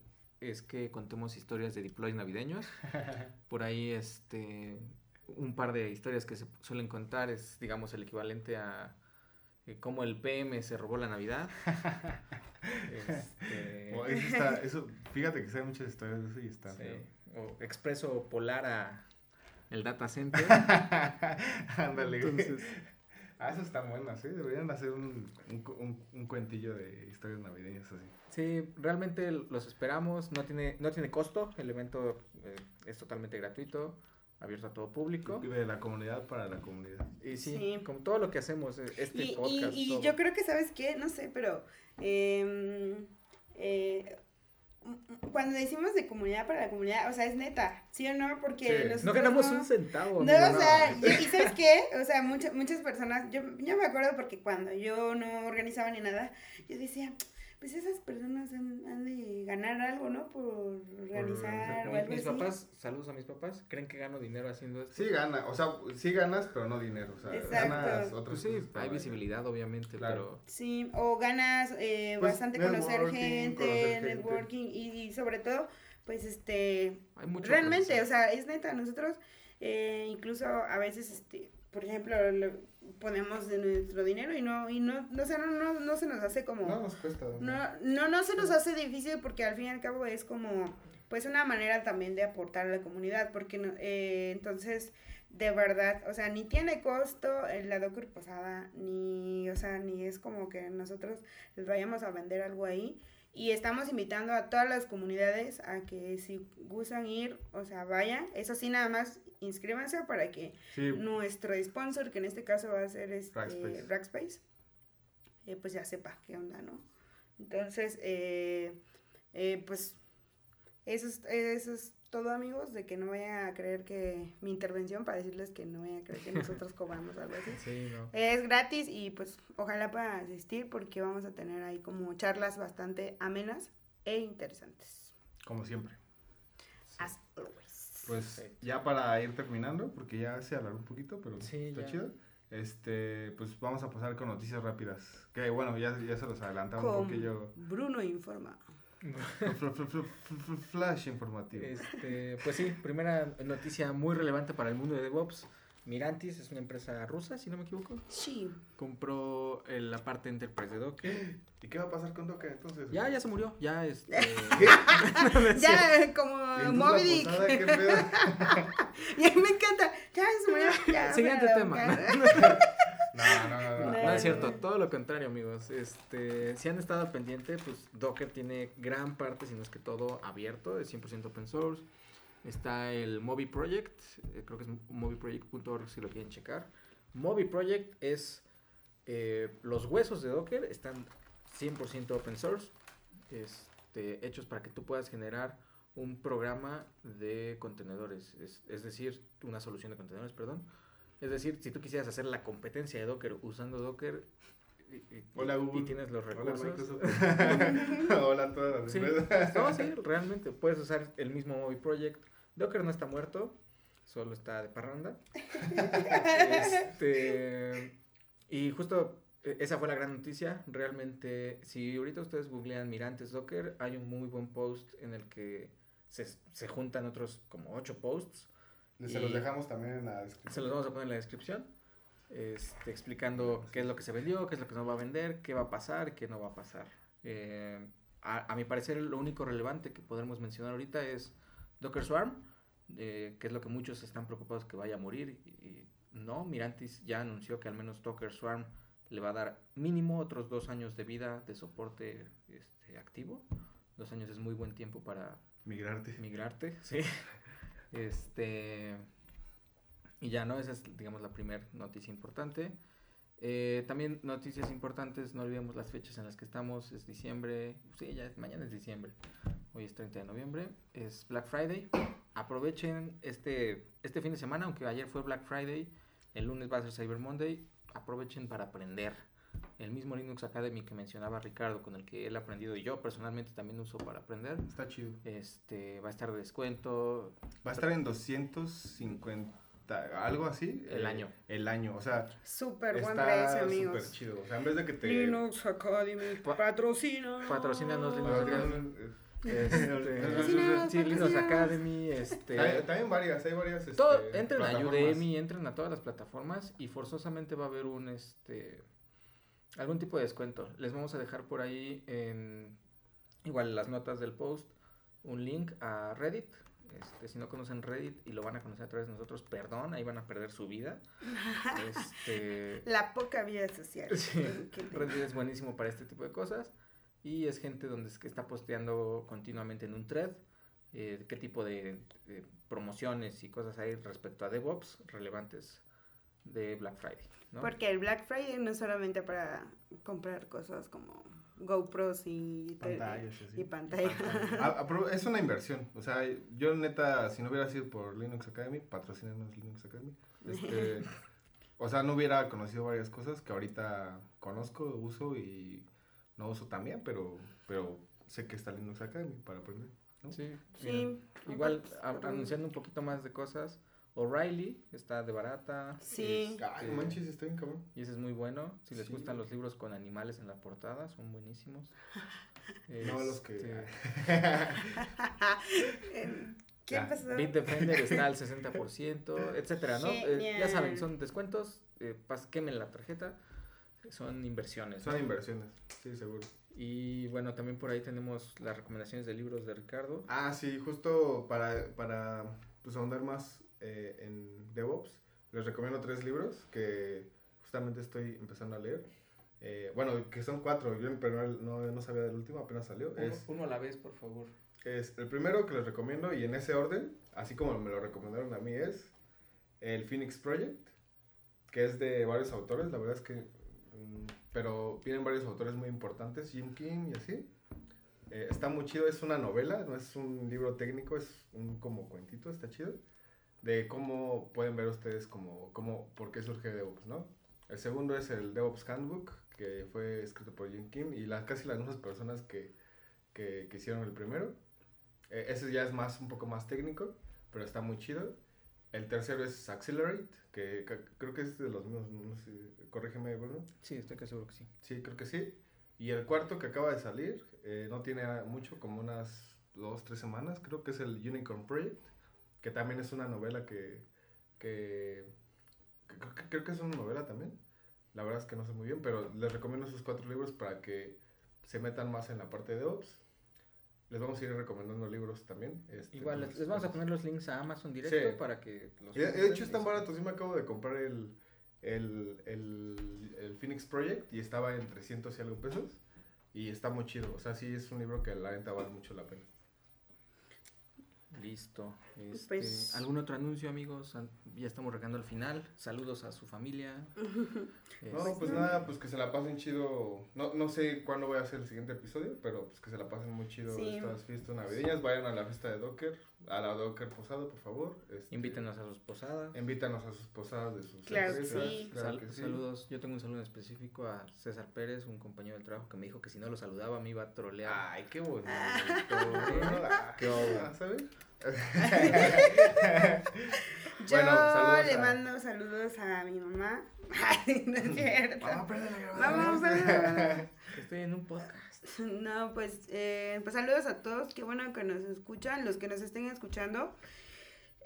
Speaker 3: es que contemos historias de deploys navideños. Por ahí, este, un par de historias que se suelen contar es, digamos, el equivalente a eh, cómo el PM se robó la Navidad.
Speaker 1: este... eso está, eso, fíjate que se muchas historias de eso y está.
Speaker 3: O expreso polar a el data center.
Speaker 1: Ándale. Entonces, Ah, eso está bueno, sí. Deberían hacer un, un, un, cuentillo de historias navideñas así.
Speaker 3: Sí, realmente los esperamos. No tiene, no tiene costo. El evento eh, es totalmente gratuito, abierto a todo público.
Speaker 1: Y de la comunidad para la comunidad.
Speaker 3: Y sí, como todo lo que hacemos, eh, este
Speaker 2: y,
Speaker 3: podcast.
Speaker 2: Y, y yo creo que, ¿sabes qué? No sé, pero. Eh, eh, cuando decimos de comunidad para la comunidad, o sea, es neta, ¿sí o no? Porque
Speaker 3: no ganamos un centavo.
Speaker 2: No, o sea, ¿y sabes qué? O sea, muchas, muchas personas, yo, yo me acuerdo porque cuando yo no organizaba ni nada, yo decía, pues esas personas ganar algo, ¿no? Por organizar o algo
Speaker 3: Mis papás, saludos a mis papás, creen que gano dinero haciendo esto.
Speaker 1: Sí gana, o sea, sí ganas, pero no dinero, o sea, ganas otros
Speaker 3: pues sí, hay visibilidad obviamente, pero...
Speaker 2: Sí, o ganas eh, pues, bastante conocer gente, networking y, sobre todo, pues este... Hay mucho realmente, o sea, es neta, nosotros eh, incluso a veces, este, por ejemplo, ponemos de nuestro dinero y no y no no, no, no, no se nos hace como
Speaker 1: no nos cuesta
Speaker 2: no no no se nos hace difícil porque al fin y al cabo es como pues una manera también de aportar a la comunidad porque eh, entonces de verdad o sea ni tiene costo la docu posada ni o sea ni es como que nosotros les vayamos a vender algo ahí y estamos invitando a todas las comunidades a que si gustan ir, o sea, vayan. Eso sí, nada más inscríbanse para que nuestro sponsor, que en este caso va a ser este Rackspace, eh, pues ya sepa qué onda, ¿no? Entonces, eh, eh, pues eso es, eso es todo amigos, de que no vayan a creer que mi intervención para decirles que no vayan a creer que nosotros cobramos algo así.
Speaker 3: Sí, no.
Speaker 2: Es gratis y pues ojalá puedan asistir porque vamos a tener ahí como charlas bastante amenas e interesantes.
Speaker 1: Como siempre.
Speaker 2: As always.
Speaker 1: Pues ya para ir terminando, porque ya se alargó un poquito, pero está chido. Este, pues vamos a pasar con noticias rápidas. Que bueno, ya, ya se los adelantamos un poquillo.
Speaker 2: Bruno informa.
Speaker 1: Flash informativo.
Speaker 3: Este, pues sí, primera noticia muy relevante para el mundo de DevOps. Mirantis es una empresa rusa, si no me equivoco.
Speaker 2: Sí.
Speaker 3: Compró la parte enterprise de Docker.
Speaker 1: ¿Y qué va a pasar con Docker entonces?
Speaker 3: Ya, ya se murió. Ya, este.
Speaker 2: ya, como Moby Dick. ya me encanta. Ya se murió. Ya,
Speaker 3: Siguiente tema. No, no, no, no. es cierto, todo lo contrario, amigos. Este, si han estado pendientes, pues Docker tiene gran parte, si no es que todo, abierto, es 100% open source. Está el Moby Project, eh, creo que es mobyproject.org si lo quieren checar. Moby Project es eh, los huesos de Docker están 100% open source, este, hechos para que tú puedas generar un programa de contenedores, es, es decir, una solución de contenedores, perdón es decir, si tú quisieras hacer la competencia de Docker usando Docker y,
Speaker 1: Hola,
Speaker 3: y tienes los recursos.
Speaker 1: Hola, Hola a todas las
Speaker 3: sí, No, sí, realmente puedes usar el mismo Moby Project. Docker no está muerto, solo está de parranda. este, y justo e, esa fue la gran noticia. Realmente, si ahorita ustedes googlean Mirantes Docker, hay un muy buen post en el que se, se juntan otros como ocho posts
Speaker 1: se los dejamos también en la descripción.
Speaker 3: Se los vamos a poner en la descripción. Este, explicando qué es lo que se vendió, qué es lo que no va a vender, qué va a pasar, qué no va a pasar. Eh, a, mi parecer, lo único relevante que podemos mencionar ahorita es Docker Swarm, eh, que es lo que muchos están preocupados que vaya a morir. Y, no, Mirantis ya anunció que al menos Docker Swarm le va a dar mínimo otros dos años de vida de soporte este, activo. Dos años es muy buen tiempo para
Speaker 1: migrarte.
Speaker 3: Migrarte, sí. Este, y ya, ¿no? Esa es, digamos, la primera noticia importante. Eh, también noticias importantes, no olvidemos las fechas en las que estamos, es diciembre, sí, ya es, mañana es diciembre, hoy es 30 de noviembre, es Black Friday, aprovechen este, este fin de semana, aunque ayer fue Black Friday, el lunes va a ser Cyber Monday, aprovechen para aprender, el mismo Linux Academy que mencionaba Ricardo, con el que él ha aprendido y yo personalmente también uso para aprender.
Speaker 1: Está chido.
Speaker 3: Este, va a estar de descuento.
Speaker 1: Va a estar en 250 algo así.
Speaker 3: El eh, año.
Speaker 1: El año, o sea.
Speaker 2: Súper buen precio, amigos.
Speaker 1: Súper chido. O sea, en vez de que te.
Speaker 2: Linux Academy, patrocina.
Speaker 3: Patrocínanos Linux Academy. Este, sí, Linux Academy, este...
Speaker 1: también varias, hay varias, este,
Speaker 3: Todo, entren a Udemy, entren a todas las plataformas y forzosamente va a haber un, este, algún tipo de descuento. Les vamos a dejar por ahí en igual las notas del post un link a Reddit. Este, si no conocen Reddit y lo van a conocer a través de nosotros, perdón, ahí van a perder su vida.
Speaker 2: Este, La poca vida social.
Speaker 3: Reddit es buenísimo para este tipo de cosas y es gente donde es que está posteando continuamente en un thread eh, qué tipo de, promociones y cosas hay respecto a DevOps relevantes de Black Friday. ¿no?
Speaker 2: Porque el Black Friday no es solamente para comprar cosas como GoPros y
Speaker 1: pantallas
Speaker 2: y, pantallas.
Speaker 1: Ah, es una inversión. O sea, yo neta, si no hubiera sido por Linux Academy, patrocínanos Linux Academy. Este, o sea, no hubiera conocido varias cosas que ahorita conozco, uso y no uso también, pero, pero sé que está Linux Academy para aprender.
Speaker 3: Sí, sí. Igual anunciando un poquito más de cosas. O'Reilly está de barata.
Speaker 2: Sí.
Speaker 1: Ay, manches, está bien cabrón.
Speaker 3: Y ese es muy bueno. Si les gustan los libros con animales en la portada, son buenísimos.
Speaker 1: no los que. Este,
Speaker 2: ¿Qué pasó?
Speaker 3: Beat Defender está al 60%, etcétera, ¿no? Eh, ya saben, son descuentos, eh, quemen la tarjeta, son inversiones.
Speaker 1: Son inversiones, sí, seguro.
Speaker 3: Y bueno, también por ahí tenemos las recomendaciones de libros de Ricardo.
Speaker 1: Ah, sí, justo para, para pues, ahondar más eh, en DevOps, les recomiendo tres libros que justamente estoy empezando a leer. Eh, bueno, que son cuatro, yo pero no, no, sabía del último, apenas salió.
Speaker 3: Uno, es, uno a la vez, por favor.
Speaker 1: Es el primero que les recomiendo y en ese orden, así como me lo recomendaron a mí, es el Phoenix Project, que es de varios autores, la verdad es que, mm, pero vienen varios autores muy importantes, Jim Kim y así. Eh, está muy chido, es una novela, no es un libro técnico, es un como cuentito, está chido de cómo pueden ver ustedes como, cómo, por qué surge DevOps, ¿no? El segundo es el DevOps Handbook, que fue escrito por Jim Kim y las, casi las mismas personas que, que, que hicieron el primero. Eh, ese ya es más, un poco más técnico, pero está muy chido. El tercero es Accelerate, que, creo que es de los mismos, no sé, corrígeme, Bruno.
Speaker 3: Sí, estoy que seguro que sí.
Speaker 1: Sí, creo que sí. Y el cuarto que acaba de salir, eh, no tiene mucho, como unas dos, tres semanas, creo que es el Unicorn Project que también es una novela que, que, creo que es una novela también. La verdad es que no sé muy bien, pero les recomiendo esos cuatro libros para que se metan más en la parte de Ops. Les vamos a ir recomendando libros también.
Speaker 3: Este, Igual, les, vamos a poner los links a Amazon directo para que
Speaker 1: los... De, hecho, están baratos. Yo me acabo de comprar el, el, el, el, Phoenix Project y estaba en 300 y algo pesos. Y está muy chido. O sea, sí es un libro que la venta vale mucho la pena.
Speaker 3: Listo. Este, pues ¿Algún otro anuncio, amigos? Ya estamos regando al final. Saludos a su familia.
Speaker 1: no, pues este, nada, pues que se la pasen chido. No, no sé cuándo voy a hacer el siguiente episodio, pero pues que se la pasen muy chido estas fiestas navideñas. Vayan a la fiesta de Docker, a la Docker Posada, por favor.
Speaker 3: Este, Invítenos a sus posadas.
Speaker 1: Invítanos a sus posadas de sus
Speaker 2: claro, sí.
Speaker 3: Saludos. Yo tengo un saludo específico a César Pérez, un compañero del trabajo que me dijo que si no lo saludaba me iba a trolear.
Speaker 1: Ay, qué bonito. qué
Speaker 2: bonito. ¿Sabes? Yo le mando saludos a mi mamá. Ay, no es cierto. Vamos a
Speaker 3: Estoy en un podcast.
Speaker 2: No, pues, eh, pues saludos a todos. Qué bueno que nos escuchan. Los que nos estén escuchando.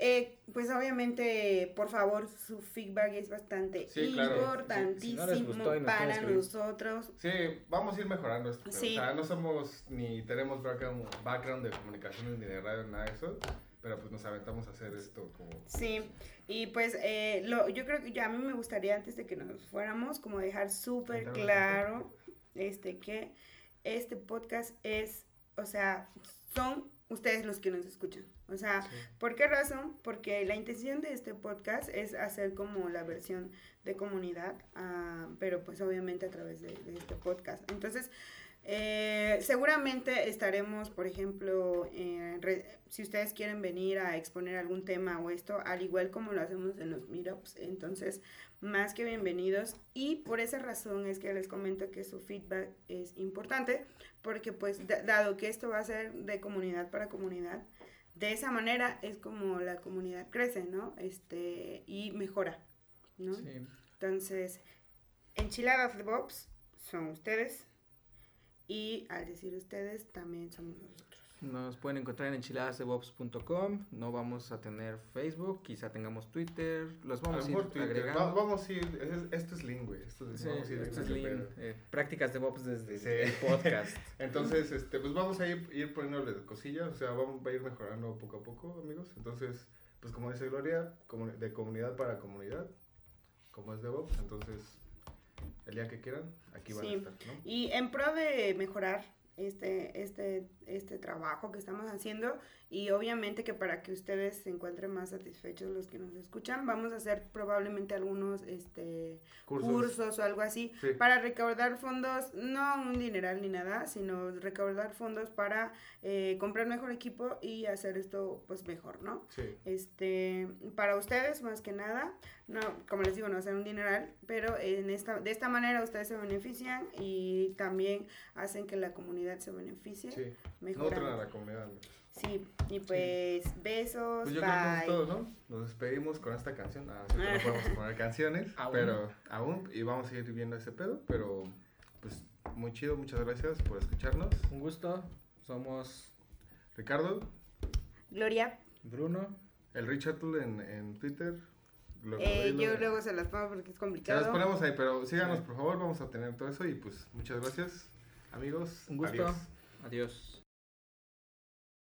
Speaker 2: Eh, pues obviamente, por favor, su feedback es bastante importantísimo para nosotros.
Speaker 1: Sí, vamos a ir mejorando esto. O sea, no somos ni tenemos background, background de comunicaciones ni de radio, nada de eso. Pero pues nos aventamos a hacer esto como...
Speaker 2: Sí, y pues eh, lo, yo creo que ya a mí me gustaría antes de que nos fuéramos como dejar súper claro este que este podcast es, o sea, son ustedes los que nos escuchan. O sea, ¿por qué razón? Porque la intención de este podcast es hacer como la versión de comunidad, uh, pero pues obviamente a través de, de este podcast. Entonces, eh, seguramente estaremos, por ejemplo, si ustedes quieren venir a exponer algún tema o esto, al igual como lo hacemos en los meetups, entonces más que bienvenidos y por esa razón es que les comento que su feedback es importante porque pues dado que esto va a ser de comunidad para comunidad, de esa manera es como la comunidad crece, ¿no? Este, y mejora, ¿no? Sí. Entonces, enchiladas de Bobs son ustedes y al decir ustedes también somos nosotros.
Speaker 3: Nos pueden encontrar en enchiladasdebops.com. No vamos a tener Facebook, quizá tengamos Twitter. Los vamos a, ir agregando.
Speaker 1: vamos a ir, esto es Lean, güey. Esto,
Speaker 3: sí, esto es Lean. Eh, prácticas de Bobs desde el podcast.
Speaker 1: Entonces, este, pues vamos a ir, ir poniéndole cosillas. O sea, vamos a ir mejorando poco a poco, amigos. Entonces, pues como dice Gloria, de comunidad para comunidad, como es DevOps. Entonces, el día que quieran, aquí van a estar. ¿no?
Speaker 2: Y en pro de mejorar este, este, este trabajo que estamos haciendo y obviamente que para que ustedes se encuentren más satisfechos los que nos escuchan, vamos a hacer probablemente algunos este, cursos. o algo así para recaudar fondos, no un dineral ni nada, sino recaudar fondos para eh, comprar mejor equipo y hacer esto pues mejor, ¿no? Sí. Este, para ustedes más que nada, no, como les digo, no hacer un dineral, pero en esta, de esta manera ustedes se benefician y también hacen que la comunidad se beneficie. Sí,
Speaker 1: no la comunidad.
Speaker 2: Sí, y pues besos.
Speaker 1: Pues yo creo que es todo, ¿no? Nos despedimos con esta canción. Ah, sí, no podemos poner canciones, pero aún, y vamos a ir viendo ese pedo, pero pues muy chido, muchas gracias por escucharnos.
Speaker 3: Un gusto, somos
Speaker 1: Ricardo,
Speaker 2: Gloria,
Speaker 3: Bruno,
Speaker 1: el Richard en, en Twitter.
Speaker 2: eh, yo luego se las pongo porque es complicado.
Speaker 1: Se las ponemos ahí, pero síganos por favor, vamos a tener todo eso y pues muchas gracias amigos.
Speaker 3: Un gusto. Adiós.